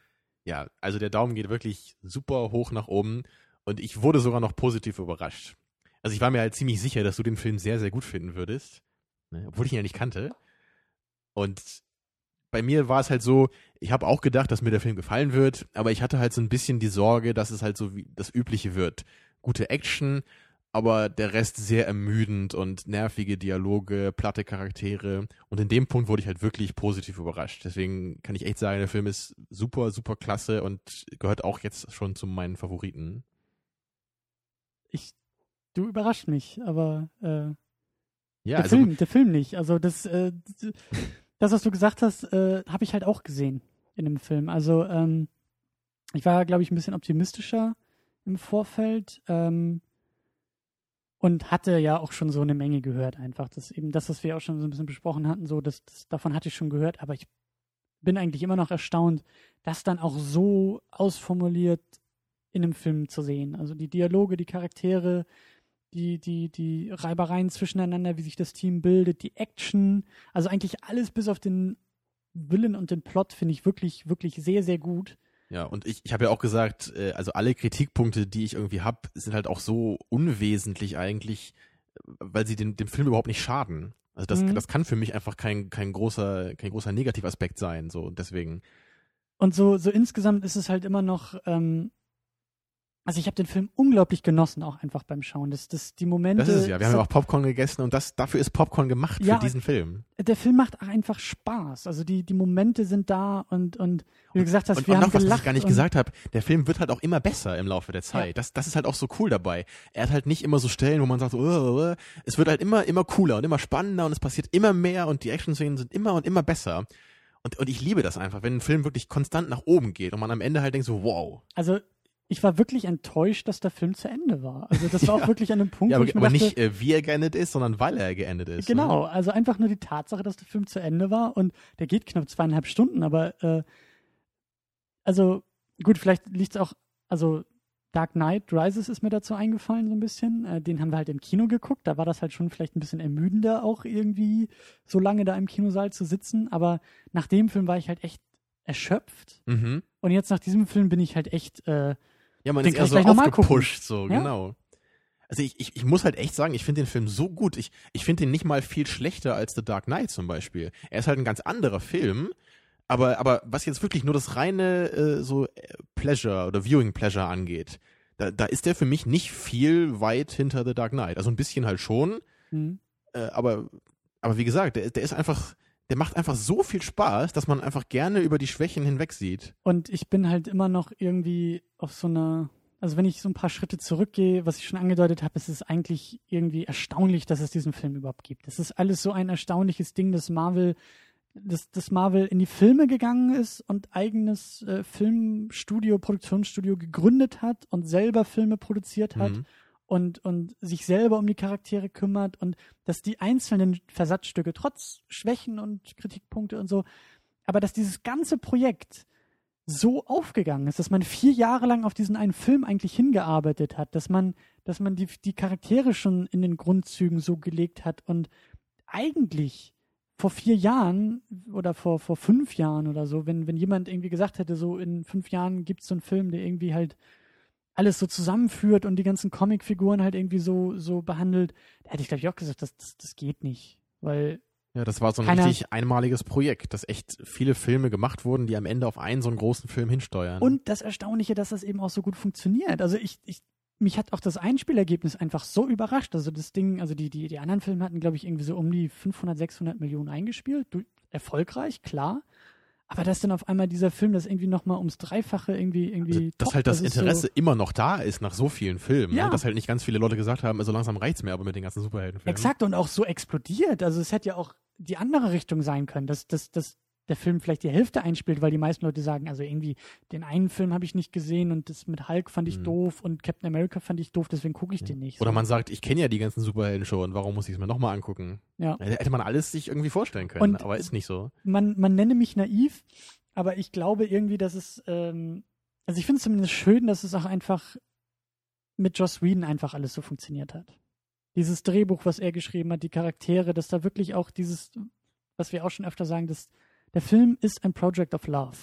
Ja, also der Daumen geht wirklich super hoch nach oben und ich wurde sogar noch positiv überrascht. Also ich war mir halt ziemlich sicher, dass du den Film sehr, sehr gut finden würdest, ne, obwohl ich ihn ja nicht kannte. Und bei mir war es halt so, ich habe auch gedacht, dass mir der Film gefallen wird, aber ich hatte halt so ein bisschen die Sorge, dass es halt so wie das Übliche wird. Gute Action, aber der Rest sehr ermüdend und nervige Dialoge, platte Charaktere. Und in dem Punkt wurde ich halt wirklich positiv überrascht. Deswegen kann ich echt sagen, der Film ist super, super klasse und gehört auch jetzt schon zu meinen Favoriten. Ich, du überrascht mich, aber äh, Ja, der also Film, der Film nicht. Also das, äh, das, was du gesagt hast, äh, habe ich halt auch gesehen in dem Film. Also ähm, ich war, glaube ich, ein bisschen optimistischer im Vorfeld ähm, und hatte ja auch schon so eine Menge gehört einfach. Das eben das, was wir auch schon so ein bisschen besprochen hatten, so das, das davon hatte ich schon gehört, aber ich bin eigentlich immer noch erstaunt, das dann auch so ausformuliert in einem Film zu sehen. Also die Dialoge, die Charaktere, die, die, die Reibereien zwischeneinander, wie sich das Team bildet, die Action, also eigentlich alles bis auf den Willen und den Plot finde ich wirklich, wirklich sehr, sehr gut. Ja, und ich, ich habe ja auch gesagt, äh, also alle Kritikpunkte, die ich irgendwie habe, sind halt auch so unwesentlich eigentlich, weil sie dem, dem Film überhaupt nicht schaden. Also das, Mhm. das kann für mich einfach kein, kein großer, kein großer Negativaspekt sein. So, und deswegen. Und so, so insgesamt ist es halt immer noch, ähm, also ich habe den Film unglaublich genossen, auch einfach beim Schauen. Das, das, die Momente. Das ist es ja. Wir haben ja auch Popcorn gegessen und das, dafür ist Popcorn gemacht Ja. für diesen Film. der Film macht einfach Spaß. Also die, die Momente sind da und, und wie du gesagt hast, Und, wir und haben noch was, was ich gar nicht gesagt habe, der Film wird halt auch immer besser im Laufe der Zeit. Ja. Das, das ist halt auch so cool dabei. Er hat halt nicht immer so Stellen, wo man sagt, uh, es wird halt immer, immer cooler und immer spannender und es passiert immer mehr und die Action-Szenen sind immer und immer besser. Und, und ich liebe das einfach, wenn ein Film wirklich konstant nach oben geht und man am Ende halt denkt so, wow. Also ich war wirklich enttäuscht, dass der Film zu Ende war. Also das war auch Ja. wirklich an einem Punkt, Ja, wo aber, ich mir aber dachte, nicht äh, wie er geendet ist, sondern weil er geendet ist. Genau, Ne? also einfach nur die Tatsache, dass der Film zu Ende war und der geht knapp zweieinhalb Stunden, aber äh, also gut, vielleicht liegt es auch, also Dark Knight Rises ist mir dazu eingefallen so ein bisschen. Äh, den haben wir halt im Kino geguckt, da war das halt schon vielleicht ein bisschen ermüdender auch irgendwie, so lange da im Kinosaal zu sitzen, aber nach dem Film war ich halt echt erschöpft Mhm. und jetzt nach diesem Film bin ich halt echt, äh, Ja, man Den ist eher so aufgepusht, so, Ja. genau. Also ich, ich, ich muss halt echt sagen, ich finde den Film so gut. Ich, ich finde ihn nicht mal viel schlechter als The Dark Knight zum Beispiel. Er ist halt ein ganz anderer Film, aber, aber was jetzt wirklich nur das reine äh, so äh, Pleasure oder Viewing Pleasure angeht, da, da ist der für mich nicht viel weit hinter The Dark Knight. Also ein bisschen halt schon, hm. äh, aber, aber wie gesagt, der, der ist einfach, der macht einfach so viel Spaß, dass man einfach gerne über die Schwächen hinweg sieht. Und ich bin halt immer noch irgendwie auf so einer, also wenn ich so ein paar Schritte zurückgehe, was ich schon angedeutet habe, es ist eigentlich irgendwie erstaunlich, dass es diesen Film überhaupt gibt. Es ist alles so ein erstaunliches Ding, dass Marvel, dass, dass Marvel in die Filme gegangen ist und eigenes äh, Filmstudio, Produktionsstudio gegründet hat und selber Filme produziert hat Mhm. Und, und sich selber um die Charaktere kümmert und dass die einzelnen Versatzstücke trotz Schwächen und Kritikpunkte und so, aber dass dieses ganze Projekt so aufgegangen ist, dass man vier Jahre lang auf diesen einen Film eigentlich hingearbeitet hat, dass man, dass man die, die Charaktere schon in den Grundzügen so gelegt hat und eigentlich vor vier Jahren oder vor, vor fünf Jahren oder so, wenn, wenn jemand irgendwie gesagt hätte, so in fünf Jahren gibt es so einen Film, der irgendwie halt alles so zusammenführt und die ganzen Comicfiguren halt irgendwie so, so behandelt, da hätte ich, glaube ich, auch gesagt, das, das, das geht nicht. Weil, Ja, das war so ein Keiner- richtig einmaliges Projekt, dass echt viele Filme gemacht wurden, die am Ende auf einen so einen großen Film hinsteuern. und das Erstaunliche, dass das eben auch so gut funktioniert. Also ich, ich, mich hat auch das Einspielergebnis einfach so überrascht. Also das Ding, also die, die, die anderen Filme hatten, glaube ich, irgendwie so um die 500, 600 Millionen eingespielt. Du, erfolgreich, klar. Aber dass dann auf einmal dieser Film das irgendwie nochmal ums Dreifache irgendwie, irgendwie. Also, dass halt das, ist Interesse So, immer noch da ist nach so vielen Filmen. Ja. Ne? Dass halt nicht ganz viele Leute gesagt haben, so langsam reicht's mir aber mit den ganzen Superheldenfilmen. exakt und auch so explodiert. Also es hätte ja auch die andere Richtung sein können, dass, dass, dass der Film vielleicht die Hälfte einspielt, weil die meisten Leute sagen, also irgendwie den einen Film habe ich nicht gesehen und das mit Hulk fand ich Mhm. doof und Captain America fand ich doof, deswegen gucke ich den nicht. Oder man sagt, ich kenne ja die ganzen Superhelden schon, warum muss ich es mir nochmal angucken? Ja. Hätte man alles sich irgendwie vorstellen können, Und- aber ist nicht so. man, man nenne mich naiv, aber ich glaube irgendwie, dass es, ähm, also ich finde es zumindest schön, dass es auch einfach mit Joss Whedon einfach alles so funktioniert hat. Dieses Drehbuch, was er geschrieben hat, die Charaktere, dass da wirklich auch dieses, was wir auch schon öfter sagen, dass der Film ist ein Project of Love.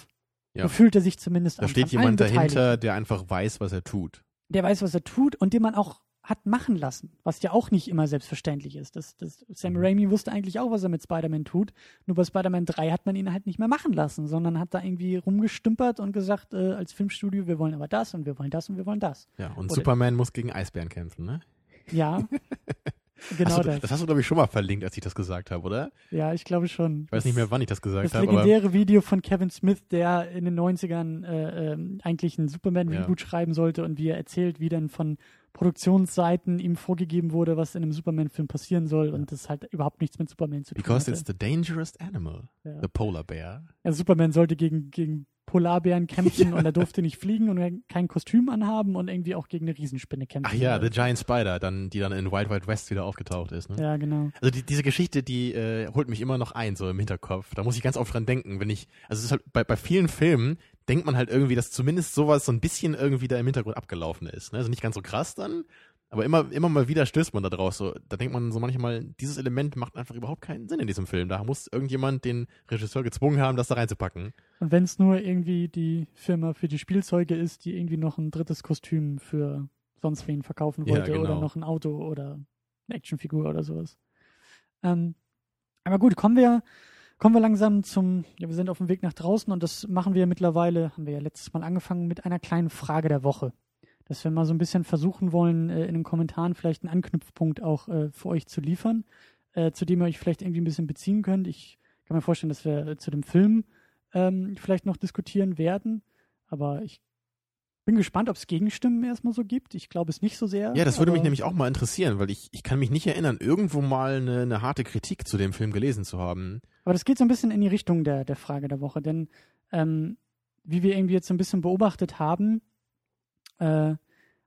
Ja. So fühlt er sich zumindest Da an. steht von allen jemand dahinter, der einfach weiß, was er tut. Der weiß, was er tut und dem man auch hat machen lassen, was ja auch nicht immer selbstverständlich ist. Das, das, Sam Mhm. Raimi wusste eigentlich auch, was er mit Spider-Man tut. Nur bei Spider-Man 3 hat man ihn halt nicht mehr machen lassen, sondern hat da irgendwie rumgestümpert und gesagt, äh, als Filmstudio, wir wollen aber das und wir wollen das und wir wollen das. Ja, und Oder- Superman muss gegen Eisbären kämpfen, ne? Ja, genau du, das. das hast du, glaube ich, schon mal verlinkt, als ich das gesagt habe, oder? Ja, ich glaube schon. Ich weiß nicht mehr, wann ich das gesagt Das habe, aber legendäre Video von Kevin Smith, der in den 90ern äh, ähm, eigentlich einen Superman-Reboot schreiben sollte und wie er erzählt, wie dann von Produktionsseiten ihm vorgegeben wurde, was in einem Superman-Film passieren soll und das halt überhaupt nichts mit Superman zu tun because hatte. it's the dangerous animal, Ja. the polar bear. Also Superman sollte gegen, gegen Polarbären kämpfen und er durfte nicht fliegen und kein Kostüm anhaben und irgendwie auch gegen eine Riesenspinne kämpfen. Ach ja, The Giant Spider, dann, die dann in Wild Wild West wieder aufgetaucht ist. Ne? Ja, genau. Also die, diese Geschichte, die äh, holt mich immer noch ein, so im Hinterkopf. Da muss ich ganz oft dran denken, wenn ich, also es ist halt bei, bei vielen Filmen denkt man halt irgendwie, dass zumindest sowas so ein bisschen irgendwie da im Hintergrund abgelaufen ist. Ne? Also nicht ganz so krass dann, aber immer, immer mal wieder stößt man da draus. So, da denkt man so manchmal, dieses Element macht einfach überhaupt keinen Sinn in diesem Film. Da muss irgendjemand den Regisseur gezwungen haben, das da reinzupacken. Und wenn es nur irgendwie die Firma für die Spielzeuge ist, die irgendwie noch ein drittes Kostüm für sonst wen verkaufen Ja, wollte genau. oder noch ein Auto oder eine Actionfigur oder sowas. Ähm, aber gut, kommen wir, kommen wir langsam zum, ja, wir sind auf dem Weg nach draußen und das machen wir mittlerweile, haben wir ja letztes Mal angefangen mit einer kleinen Frage der Woche. Dass wir mal so ein bisschen versuchen wollen, äh, in den Kommentaren vielleicht einen Anknüpfpunkt auch äh, für euch zu liefern, äh, zu dem ihr euch vielleicht irgendwie ein bisschen beziehen könnt. Ich kann mir vorstellen, dass wir zu dem Film ähm, vielleicht noch diskutieren werden. Aber ich bin gespannt, ob es Gegenstimmen erstmal so gibt. Ich glaube es nicht so sehr. Ja, das würde mich nämlich auch mal interessieren, weil ich, ich kann mich nicht erinnern, irgendwo mal eine, eine harte Kritik zu dem Film gelesen zu haben. Aber das geht so ein bisschen in die Richtung der, der Frage der Woche, denn ähm, wie wir irgendwie jetzt so ein bisschen beobachtet haben, äh,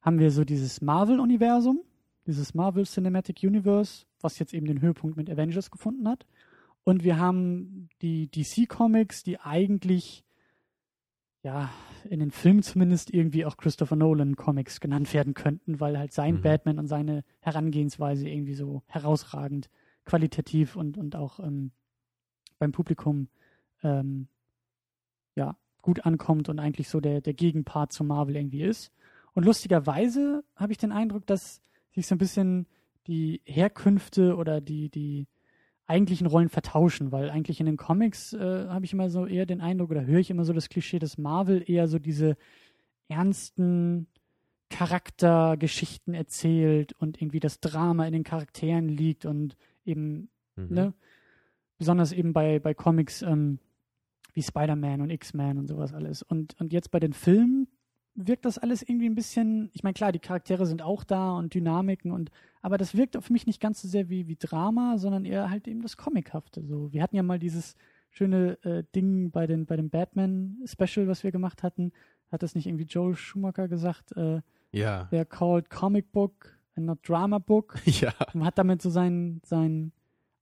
haben wir so dieses Marvel-Universum, dieses Marvel Cinematic Universe, was jetzt eben den Höhepunkt mit Avengers gefunden hat. Und wir haben die DC-Comics, die eigentlich, ja, in den Filmen zumindest irgendwie auch Christopher Nolan-Comics genannt werden könnten, weil halt sein Mhm. Batman und seine Herangehensweise irgendwie so herausragend qualitativ und, und auch ähm, beim Publikum ähm, ja, gut ankommt und eigentlich so der, der Gegenpart zu Marvel irgendwie ist. Und lustigerweise habe ich den Eindruck, dass sich so ein bisschen die Herkünfte oder die, die eigentlichen Rollen vertauschen, weil eigentlich in den Comics äh, habe ich immer so eher den Eindruck oder höre ich immer so das Klischee, dass Marvel eher so diese ernsten Charaktergeschichten erzählt und irgendwie das Drama in den Charakteren liegt und eben Mhm. ne? Besonders eben bei, bei Comics ähm, wie Spider-Man und X-Men und sowas alles. Und, und jetzt bei den Filmen wirkt das alles irgendwie ein bisschen, ich meine, klar, die Charaktere sind auch da und Dynamiken und, aber das wirkt auf mich nicht ganz so sehr wie, wie Drama, sondern eher halt eben das Comichafte. So, wir hatten ja mal dieses schöne äh, Ding bei den, bei dem Batman-Special, was wir gemacht hatten. Hat das nicht irgendwie Joel Schumacher gesagt? Äh, Ja, they're called Comic Book and not Drama Book ja. und hat damit so seinen, seinen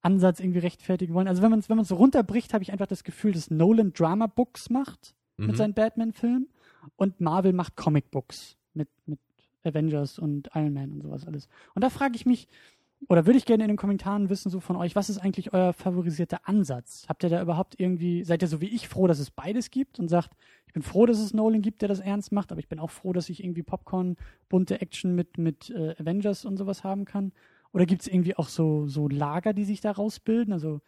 Ansatz irgendwie rechtfertigen wollen. Also wenn man es wenn man's so runterbricht, habe ich einfach das Gefühl, dass Nolan Drama Books macht Mhm. mit seinen Batman-Filmen und Marvel macht Comic Books mit, mit Avengers und Iron Man und sowas alles. Und da frage ich mich, oder würde ich gerne in den Kommentaren wissen, so von euch, was ist eigentlich euer favorisierter Ansatz? Habt ihr da überhaupt irgendwie, seid ihr so wie ich froh, dass es beides gibt und sagt, ich bin froh, dass es Nolan gibt, der das ernst macht, aber ich bin auch froh, dass ich irgendwie Popcorn, bunte Action mit, mit äh, Avengers und sowas haben kann? Oder gibt es irgendwie auch so, so Lager, die sich da rausbilden? Also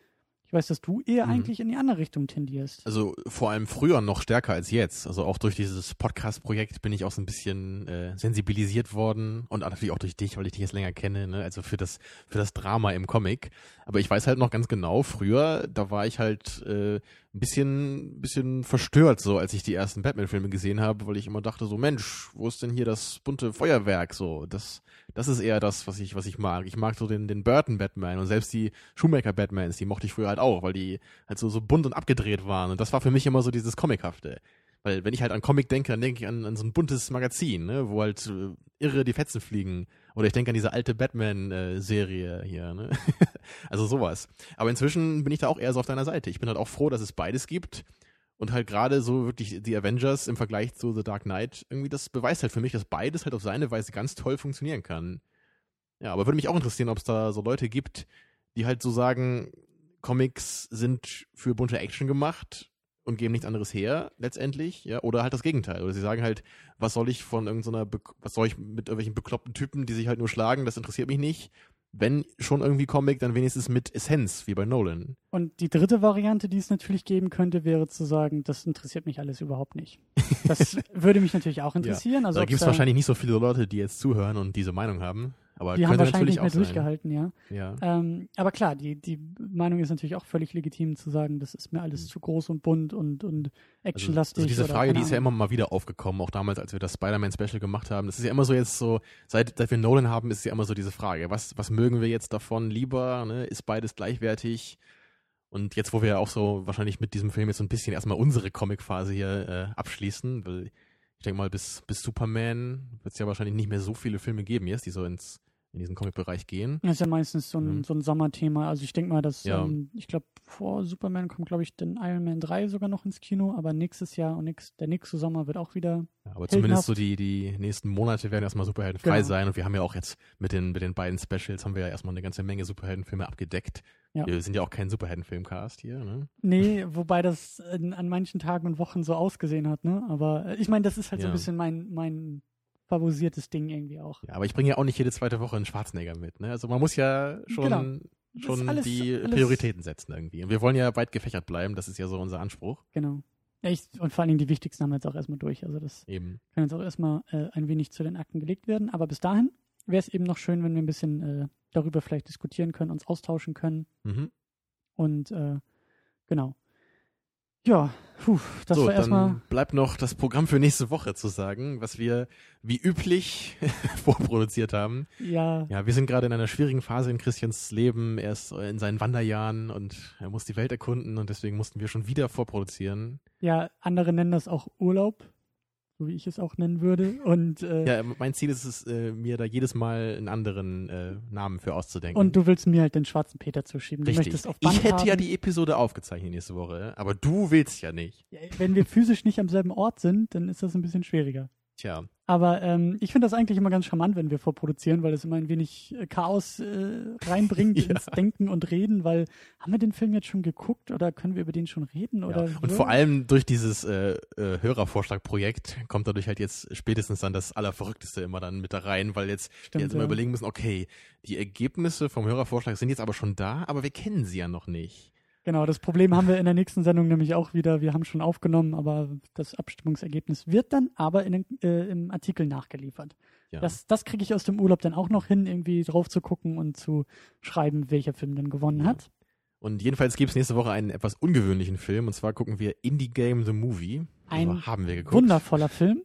ich weiß, dass du eher Mhm. eigentlich in die andere Richtung tendierst. Also vor allem früher noch stärker als jetzt. Also auch durch dieses Podcast-Projekt bin ich auch so ein bisschen äh, sensibilisiert worden und natürlich auch durch dich, weil ich dich jetzt länger kenne, ne? also für das, für das Drama im Comic. Aber ich weiß halt noch ganz genau, früher, da war ich halt äh, ein bisschen, bisschen verstört, so als ich die ersten Batman-Filme gesehen habe, weil ich immer dachte, so Mensch, wo ist denn hier das bunte Feuerwerk? So, das, das ist eher das, was ich, was ich mag. Ich mag so den, den Burton-Batman und selbst die Shoemaker-Batmans, die mochte ich früher halt auch, weil die halt so, so bunt und abgedreht waren. Und das war für mich immer so dieses Comichafte. Weil wenn ich halt an Comic denke, dann denke ich an, an so ein buntes Magazin, ne, wo halt äh, irre die Fetzen fliegen. Oder ich denke an diese alte Batman-Serie hier, ne? also sowas. Aber inzwischen bin ich da auch eher so auf deiner Seite. Ich bin halt auch froh, dass es beides gibt. Und halt gerade so wirklich die Avengers im Vergleich zu The Dark Knight, irgendwie das beweist halt für mich, dass beides halt auf seine Weise ganz toll funktionieren kann. Ja, aber würde mich auch interessieren, ob es da so Leute gibt, die halt so sagen, Comics sind für bunte Action gemacht und geben nichts anderes her, letztendlich, ja, oder halt das Gegenteil. Oder sie sagen halt, was soll ich von irgendeiner, Be was soll ich mit irgendwelchen bekloppten Typen, die sich halt nur schlagen, das interessiert mich nicht. Wenn schon irgendwie Comic, dann wenigstens mit Essenz, wie bei Nolan. Und die dritte Variante, die es natürlich geben könnte, wäre zu sagen, das interessiert mich alles überhaupt nicht. Das würde mich natürlich auch interessieren. Ja, also da gibt es wahrscheinlich nicht so viele Leute, die jetzt zuhören und diese Meinung haben. Aber die haben wahrscheinlich nicht mehr durchgehalten, ja. Ja. Ähm, aber klar, die, die Meinung ist natürlich auch völlig legitim zu sagen, das ist mir alles zu groß und bunt und, und Also, actionlastig. also diese oder Frage, die ist ja immer mal wieder aufgekommen, auch damals, als wir das Spider-Man-Special gemacht haben. Das ist ja immer so jetzt so, seit, seit wir Nolan haben, ist ja immer so diese Frage, was, was mögen wir jetzt davon lieber? Ne? Ist beides gleichwertig? Und jetzt, wo wir ja auch so wahrscheinlich mit diesem Film jetzt so ein bisschen erstmal unsere Comic-Phase hier äh, abschließen, weil ich denke mal, bis, bis Superman wird es ja wahrscheinlich nicht mehr so viele Filme geben jetzt, die so ins, in diesen Comic-Bereich gehen. Das ist ja meistens so ein, Mhm. so ein Sommerthema. Also ich denke mal, dass, Ja. ähm, ich glaube, vor Superman kommt, glaube ich, den Iron Man 3 sogar noch ins Kino, aber nächstes Jahr und nix, der nächste Sommer wird auch wieder. Ja, aber zumindest so die, die nächsten Monate werden erstmal superheldenfrei Genau. sein. Und wir haben ja auch jetzt mit den, mit den beiden Specials haben wir ja erstmal eine ganze Menge Superheldenfilme abgedeckt. Ja. Wir sind ja auch kein Superheldenfilmcast hier, ne? Nee, wobei das in, an manchen Tagen und Wochen so ausgesehen hat, ne? Aber äh, ich meine, das ist halt so ein bisschen mein, mein favorisiertes Ding irgendwie auch. Ja, aber ich bringe ja auch nicht jede zweite Woche einen Schwarzenegger mit, ne? Also man muss ja schon, Genau. Schon alles- die alles- Prioritäten setzen irgendwie. Und wir wollen ja weit gefächert bleiben, das ist ja so unser Anspruch. Genau. Ja, ich, und vor allen Dingen die wichtigsten haben wir jetzt auch erstmal durch. Also das Eben. kann jetzt auch erstmal äh, ein wenig zu den Akten gelegt werden. Aber bis dahin wäre es eben noch schön, wenn wir ein bisschen äh, darüber vielleicht diskutieren können, uns austauschen können. Mhm. Und äh, genau. Ja, puh, das so, war erstmal. dann bleibt noch das Programm für nächste Woche zu sagen, was wir wie üblich vorproduziert haben. Ja, Ja, wir sind gerade in einer schwierigen Phase in Christians Leben. Er ist in seinen Wanderjahren und er muss die Welt erkunden und deswegen mussten wir schon wieder vorproduzieren. ja, andere nennen das auch Urlaub, so wie ich es auch nennen würde. Und, äh, Ja, mein Ziel ist es, äh, mir da jedes Mal einen anderen äh, Namen für auszudenken. und du willst mir halt den schwarzen Peter zuschieben. Du Richtig. Ich hätte haben. ja die Episode aufgezeichnet nächste Woche, aber du willst ja nicht. Ja, Wenn wir physisch nicht am selben Ort sind, dann ist das ein bisschen schwieriger. Tja, Aber ähm, ich finde das eigentlich immer ganz charmant, wenn wir vorproduzieren, weil es immer ein wenig äh, Chaos äh, reinbringt Ja. ins Denken und Reden, weil haben wir den Film jetzt schon geguckt oder können wir über den schon reden? Oder ja. Und so? vor allem durch dieses äh, äh, Hörervorschlagprojekt kommt dadurch halt jetzt spätestens dann das Allerverrückteste immer dann mit da rein, weil jetzt wir Stimmt, jetzt immer ja. überlegen müssen, okay, die Ergebnisse vom Hörervorschlag sind jetzt aber schon da, aber wir kennen sie ja noch nicht. Genau, das Problem haben wir in der nächsten Sendung nämlich auch wieder. Wir haben schon aufgenommen, aber das Abstimmungsergebnis wird dann aber in den, äh, im Artikel nachgeliefert. Ja. Das, das kriege ich aus dem Urlaub dann auch noch hin, irgendwie drauf zu gucken und zu schreiben, welcher Film denn gewonnen Ja. hat. Und jedenfalls gibt es nächste Woche einen etwas ungewöhnlichen Film und zwar gucken wir Indie Game The Movie. Ein Also haben wir geguckt. Wundervoller Film,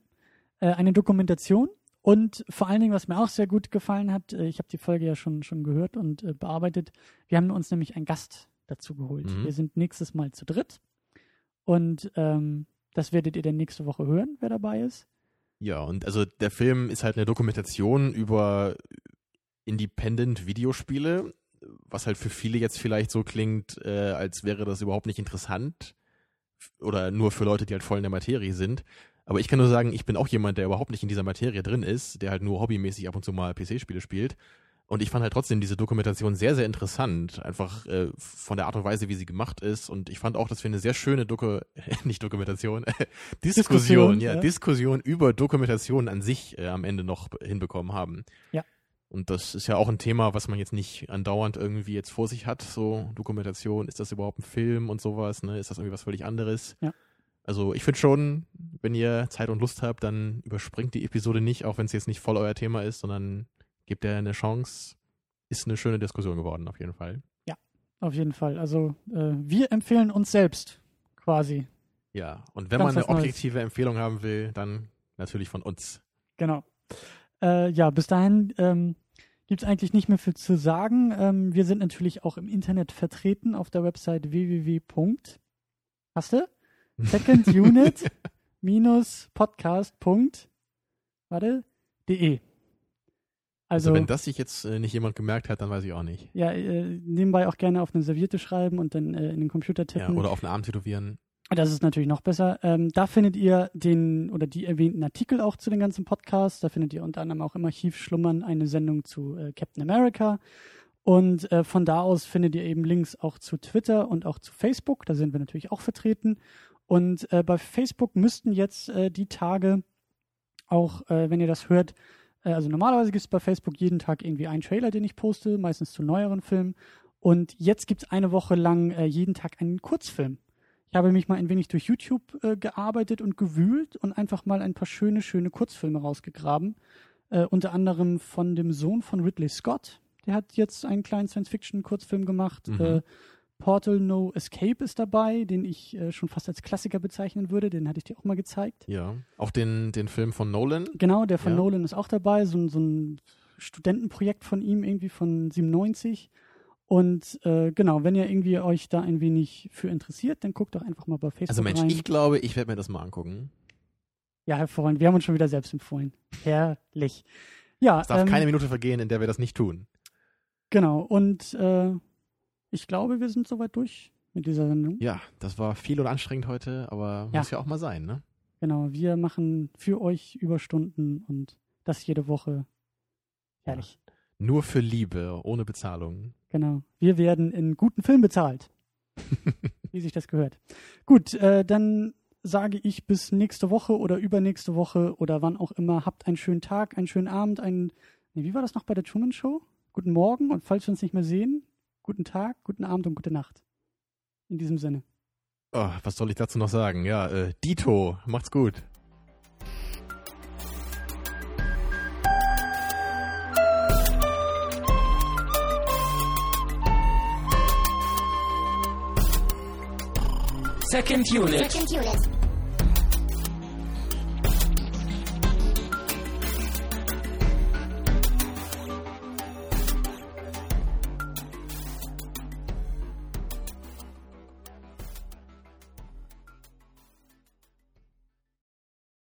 äh, eine Dokumentation und vor allen Dingen, was mir auch sehr gut gefallen hat, äh, ich habe die Folge ja schon, schon gehört und äh, bearbeitet, wir haben uns nämlich einen Gast dazu geholt. Mhm. Wir sind nächstes Mal zu dritt und ähm, das werdet ihr dann nächste Woche hören, wer dabei ist. Ja, und also der Film ist halt eine Dokumentation über Independent Videospiele, was halt für viele jetzt vielleicht so klingt, äh, als wäre das überhaupt nicht interessant oder nur für Leute, die halt voll in der Materie sind. Aber ich kann nur sagen, ich bin auch jemand, der überhaupt nicht in dieser Materie drin ist, der halt nur hobbymäßig ab und zu mal PC-Spiele spielt. Und ich fand halt trotzdem diese Dokumentation sehr, sehr interessant. Einfach äh, von der Art und Weise, wie sie gemacht ist. Und ich fand auch, dass wir eine sehr schöne Doku, nicht Dokumentation, Diskussion, Diskussion, ja, ja. Diskussion über Dokumentation an sich äh, am Ende noch hinbekommen haben. Ja. Und das ist ja auch ein Thema, was man jetzt nicht andauernd irgendwie jetzt vor sich hat. So Dokumentation, ist das überhaupt ein Film und sowas? Ne? Ist das irgendwie was völlig anderes? Ja. Also ich finde schon, wenn ihr Zeit und Lust habt, dann überspringt die Episode nicht, auch wenn es jetzt nicht voll euer Thema ist, sondern gebt ihr eine Chance. Ist eine schöne Diskussion geworden, auf jeden Fall. Auf jeden Fall. Also äh, wir empfehlen uns selbst quasi. Ja, und wenn Ganz man eine was Neues. objektive Empfehlung haben will, dann natürlich von uns. Genau. Äh, ja, bis dahin ähm, gibt es eigentlich nicht mehr viel zu sagen. Ähm, wir sind natürlich auch im Internet vertreten auf der Website www. Hast du? Second Unit minus Podcast. Warte, de. Also, Also, wenn das sich jetzt äh, nicht jemand gemerkt hat, dann weiß ich auch nicht. ja, äh, nebenbei auch gerne auf eine Serviette schreiben und dann äh, in den Computer Ja, tippen. oder auf einen Arm tätowieren. Das ist natürlich noch besser. Ähm, da findet ihr den oder die erwähnten Artikel auch zu den ganzen Podcasts. Da findet ihr unter anderem auch im Archiv Schlummern eine Sendung zu äh, Captain America. Und äh, von da aus findet ihr eben Links auch zu Twitter und auch zu Facebook. Da sind wir natürlich auch vertreten. Und äh, bei Facebook müssten jetzt die Tage auch, wenn ihr das hört, also normalerweise gibt es bei Facebook jeden Tag irgendwie einen Trailer, den ich poste, meistens zu neueren Filmen. Und jetzt gibt es eine Woche lang äh, jeden Tag einen Kurzfilm. Ich habe mich mal ein wenig durch YouTube äh, gearbeitet und gewühlt und einfach mal ein paar schöne, schöne Kurzfilme rausgegraben. Äh, unter anderem von dem Sohn von Ridley Scott. Der hat jetzt einen kleinen Science-Fiction-Kurzfilm gemacht. Mhm. Portal No Escape ist dabei, den ich äh, schon fast als Klassiker bezeichnen würde. Den hatte ich dir auch mal gezeigt. Ja. Auch den, den Film von Nolan. Genau, der von Ja. Nolan ist auch dabei. So, ein- so ein Studentenprojekt von ihm irgendwie von 97. Und äh, genau, wenn ihr irgendwie euch da ein wenig für interessiert, dann guckt doch einfach mal bei Facebook Also Mensch, rein. ich glaube, ich werde mir das mal angucken. ja, hervorragend. Wir haben uns schon wieder selbst empfohlen. Herrlich. Ja, Es darf ähm, keine Minute vergehen, in der wir das nicht tun. genau. Und äh, ich glaube, wir sind soweit durch mit dieser Sendung. Ja, das war viel und anstrengend heute, aber Ja. muss ja auch mal sein, ne? Genau, wir machen für euch Überstunden und das jede Woche. Herrlich. Nur für Liebe, ohne Bezahlung. Genau. Wir werden in guten Film bezahlt. Wie sich das gehört. Gut, äh, dann sage ich bis nächste Woche oder übernächste Woche oder wann auch immer. Habt einen schönen Tag, einen schönen Abend, einen. Nee, wie war das noch bei der Truman Show? Guten Morgen und falls wir uns nicht mehr sehen, guten Tag, guten Abend und gute Nacht. In diesem Sinne. Oh, was soll ich dazu noch sagen? Ja, äh, Dito, macht's gut. Second unit. Second unit.